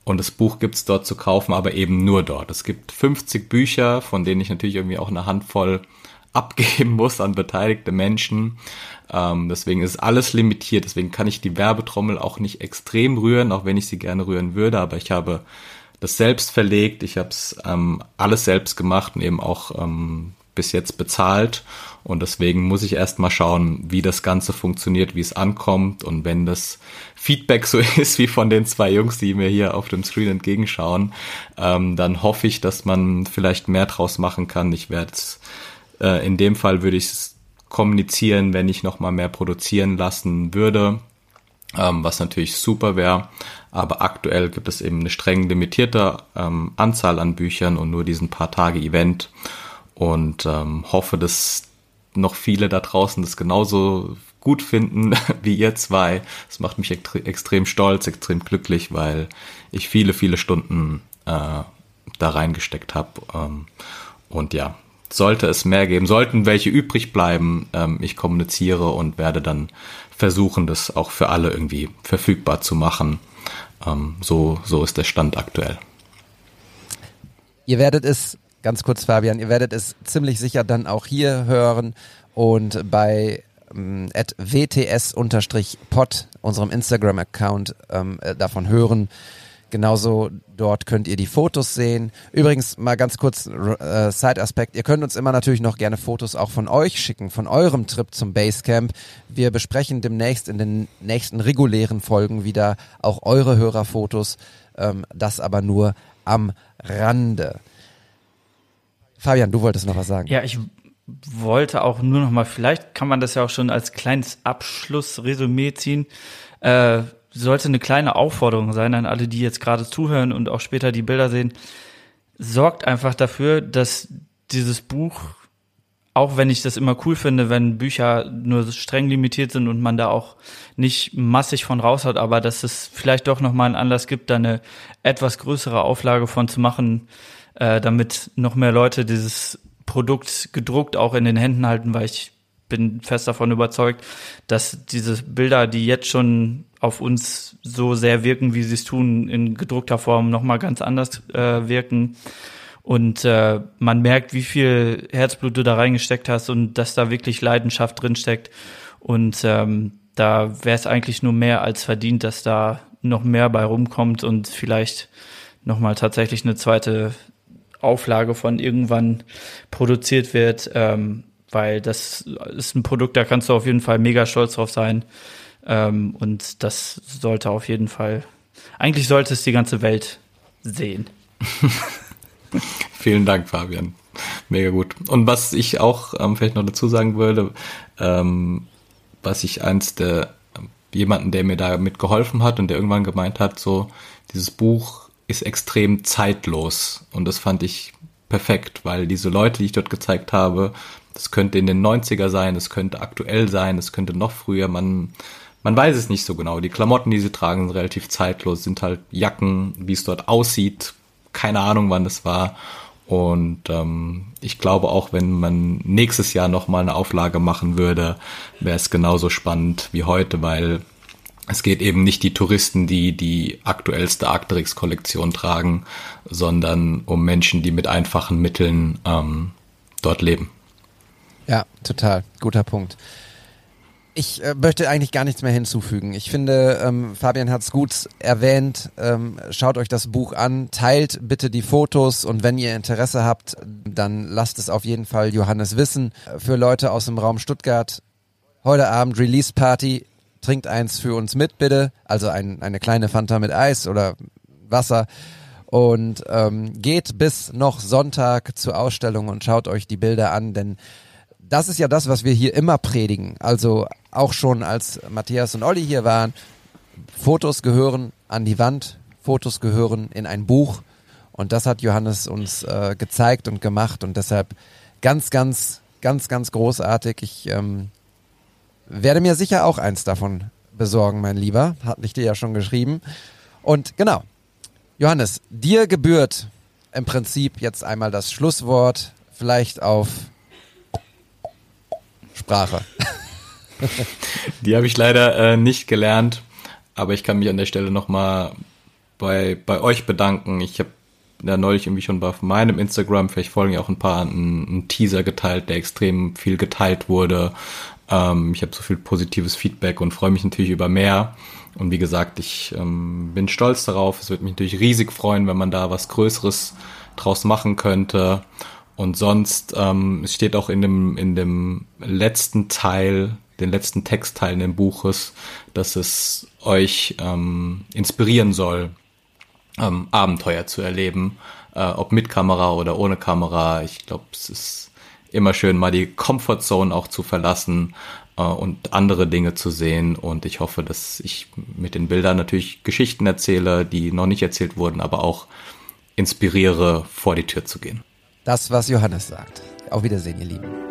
Und das Buch gibt's dort zu kaufen, aber eben nur dort. Es gibt 50 Bücher, von denen ich natürlich irgendwie auch eine Handvoll abgeben muss an beteiligte Menschen. Ähm, deswegen ist alles limitiert. Deswegen kann ich die Werbetrommel auch nicht extrem rühren, auch wenn ich sie gerne rühren würde. Aber ich habe das selbst verlegt. Ich habe es ähm, alles selbst gemacht und eben auch ähm, bis jetzt bezahlt. Und deswegen muss ich erst mal schauen, wie das Ganze funktioniert, wie es ankommt. Und wenn das Feedback so ist wie von den zwei Jungs, die mir hier auf dem Screen entgegenschauen, ähm, dann hoffe ich, dass man vielleicht mehr draus machen kann. Ich werde es, äh, in dem Fall würde ich es kommunizieren, wenn ich noch mal mehr produzieren lassen würde, ähm, was natürlich super wäre. Aber aktuell gibt es eben eine streng limitierte ähm, Anzahl an Büchern und nur diesen paar Tage Event und ähm, hoffe, dass noch viele da draußen das genauso gut finden wie ihr zwei. Das macht mich extrem stolz, extrem glücklich, weil ich viele, viele Stunden äh, da reingesteckt habe. Ähm, und ja, sollte es mehr geben, sollten welche übrig bleiben, ähm, ich kommuniziere und werde dann versuchen, das auch für alle irgendwie verfügbar zu machen. Ähm, so, so ist der Stand aktuell. Ihr werdet es, ganz kurz Fabian, ihr werdet es ziemlich sicher dann auch hier hören und bei ähm, wts-pod, unserem Instagram-Account, ähm, äh, davon hören. Genauso dort könnt ihr die Fotos sehen. Übrigens mal ganz kurz äh, Side-Aspekt. Ihr könnt uns immer natürlich noch gerne Fotos auch von euch schicken, von eurem Trip zum Basecamp. Wir besprechen demnächst in den nächsten regulären Folgen wieder auch eure Hörerfotos. Ähm, das aber nur am Rande. Fabian, du wolltest noch was sagen. Ja, ich wollte auch nur noch mal, vielleicht kann man das ja auch schon als kleines Abschlussresümee ziehen. Äh, sollte eine kleine Aufforderung sein an alle, die jetzt gerade zuhören und auch später die Bilder sehen. Sorgt einfach dafür, dass dieses Buch, auch wenn ich das immer cool finde, wenn Bücher nur streng limitiert sind und man da auch nicht massig von raus hat, aber dass es vielleicht doch nochmal einen Anlass gibt, da eine etwas größere Auflage von zu machen, äh, damit noch mehr Leute dieses Produkt gedruckt auch in den Händen halten, weil ich bin fest davon überzeugt, dass diese Bilder, die jetzt schon auf uns so sehr wirken, wie sie es tun, in gedruckter Form nochmal ganz anders äh, wirken. Und äh, man merkt, wie viel Herzblut du da reingesteckt hast und dass da wirklich Leidenschaft drinsteckt. Und ähm, da wäre es eigentlich nur mehr als verdient, dass da noch mehr bei rumkommt und vielleicht nochmal tatsächlich eine zweite Auflage von irgendwann produziert wird. Ähm, weil das ist ein Produkt, da kannst du auf jeden Fall mega stolz drauf sein. Ähm, und das sollte auf jeden Fall, eigentlich sollte es die ganze Welt sehen. Vielen Dank, Fabian. Mega gut. Und was ich auch ähm, vielleicht noch dazu sagen würde, ähm, was ich eins der jemanden, der mir da mitgeholfen hat und der irgendwann gemeint hat, so dieses Buch ist extrem zeitlos und das fand ich perfekt, weil diese Leute, die ich dort gezeigt habe, das könnte in den 90er sein, es könnte aktuell sein, es könnte noch früher, man, man weiß es nicht so genau. Die Klamotten, die sie tragen, sind relativ zeitlos, sind halt Jacken, wie es dort aussieht, keine Ahnung, wann das war. Und ähm, ich glaube auch, wenn man nächstes Jahr nochmal eine Auflage machen würde, wäre es genauso spannend wie heute, weil es geht eben nicht die Touristen, die die aktuellste Arcteryx-Kollektion tragen, sondern um Menschen, die mit einfachen Mitteln ähm, dort leben. Ja, total. Guter Punkt. Ich äh, möchte eigentlich gar nichts mehr hinzufügen. Ich finde, ähm, Fabian hat es gut erwähnt. Ähm, schaut euch das Buch an, teilt bitte die Fotos und wenn ihr Interesse habt, dann lasst es auf jeden Fall Johannes wissen. Für Leute aus dem Raum Stuttgart, heute Abend Release Party trinkt eins für uns mit, bitte. Also ein, eine kleine Fanta mit Eis oder Wasser. Und ähm, geht bis noch Sonntag zur Ausstellung und schaut euch die Bilder an, denn das ist ja das, was wir hier immer predigen. Also auch schon als Matthias und Olli hier waren, Fotos gehören an die Wand, Fotos gehören in ein Buch. Und das hat Johannes uns äh, gezeigt und gemacht und deshalb ganz, ganz, ganz, ganz großartig. Ich ähm, werde mir sicher auch eins davon besorgen, mein Lieber. Hat ich dir ja schon geschrieben. Und genau, Johannes, dir gebührt im Prinzip jetzt einmal das Schlusswort, vielleicht auf Sprache. Die habe ich leider äh, nicht gelernt, aber ich kann mich an der Stelle nochmal bei, bei euch bedanken. Ich habe ja neulich irgendwie schon bei meinem Instagram, vielleicht folgen ja auch ein paar, einen, einen Teaser geteilt, der extrem viel geteilt wurde. Ähm, ich habe so viel positives Feedback und freue mich natürlich über mehr. Und wie gesagt, ich ähm, bin stolz darauf. Es würde mich natürlich riesig freuen, wenn man da was Größeres draus machen könnte. Und sonst, ähm, es steht auch in dem, in dem letzten Teil, den letzten Textteilen des Buches, dass es euch ähm, inspirieren soll, ähm, Abenteuer zu erleben, äh, ob mit Kamera oder ohne Kamera. Ich glaube, es ist immer schön, mal die Comfortzone auch zu verlassen äh, und andere Dinge zu sehen. Und ich hoffe, dass ich mit den Bildern natürlich Geschichten erzähle, die noch nicht erzählt wurden, aber auch inspiriere, vor die Tür zu gehen. Das, was Johannes sagt. Auf Wiedersehen, ihr Lieben.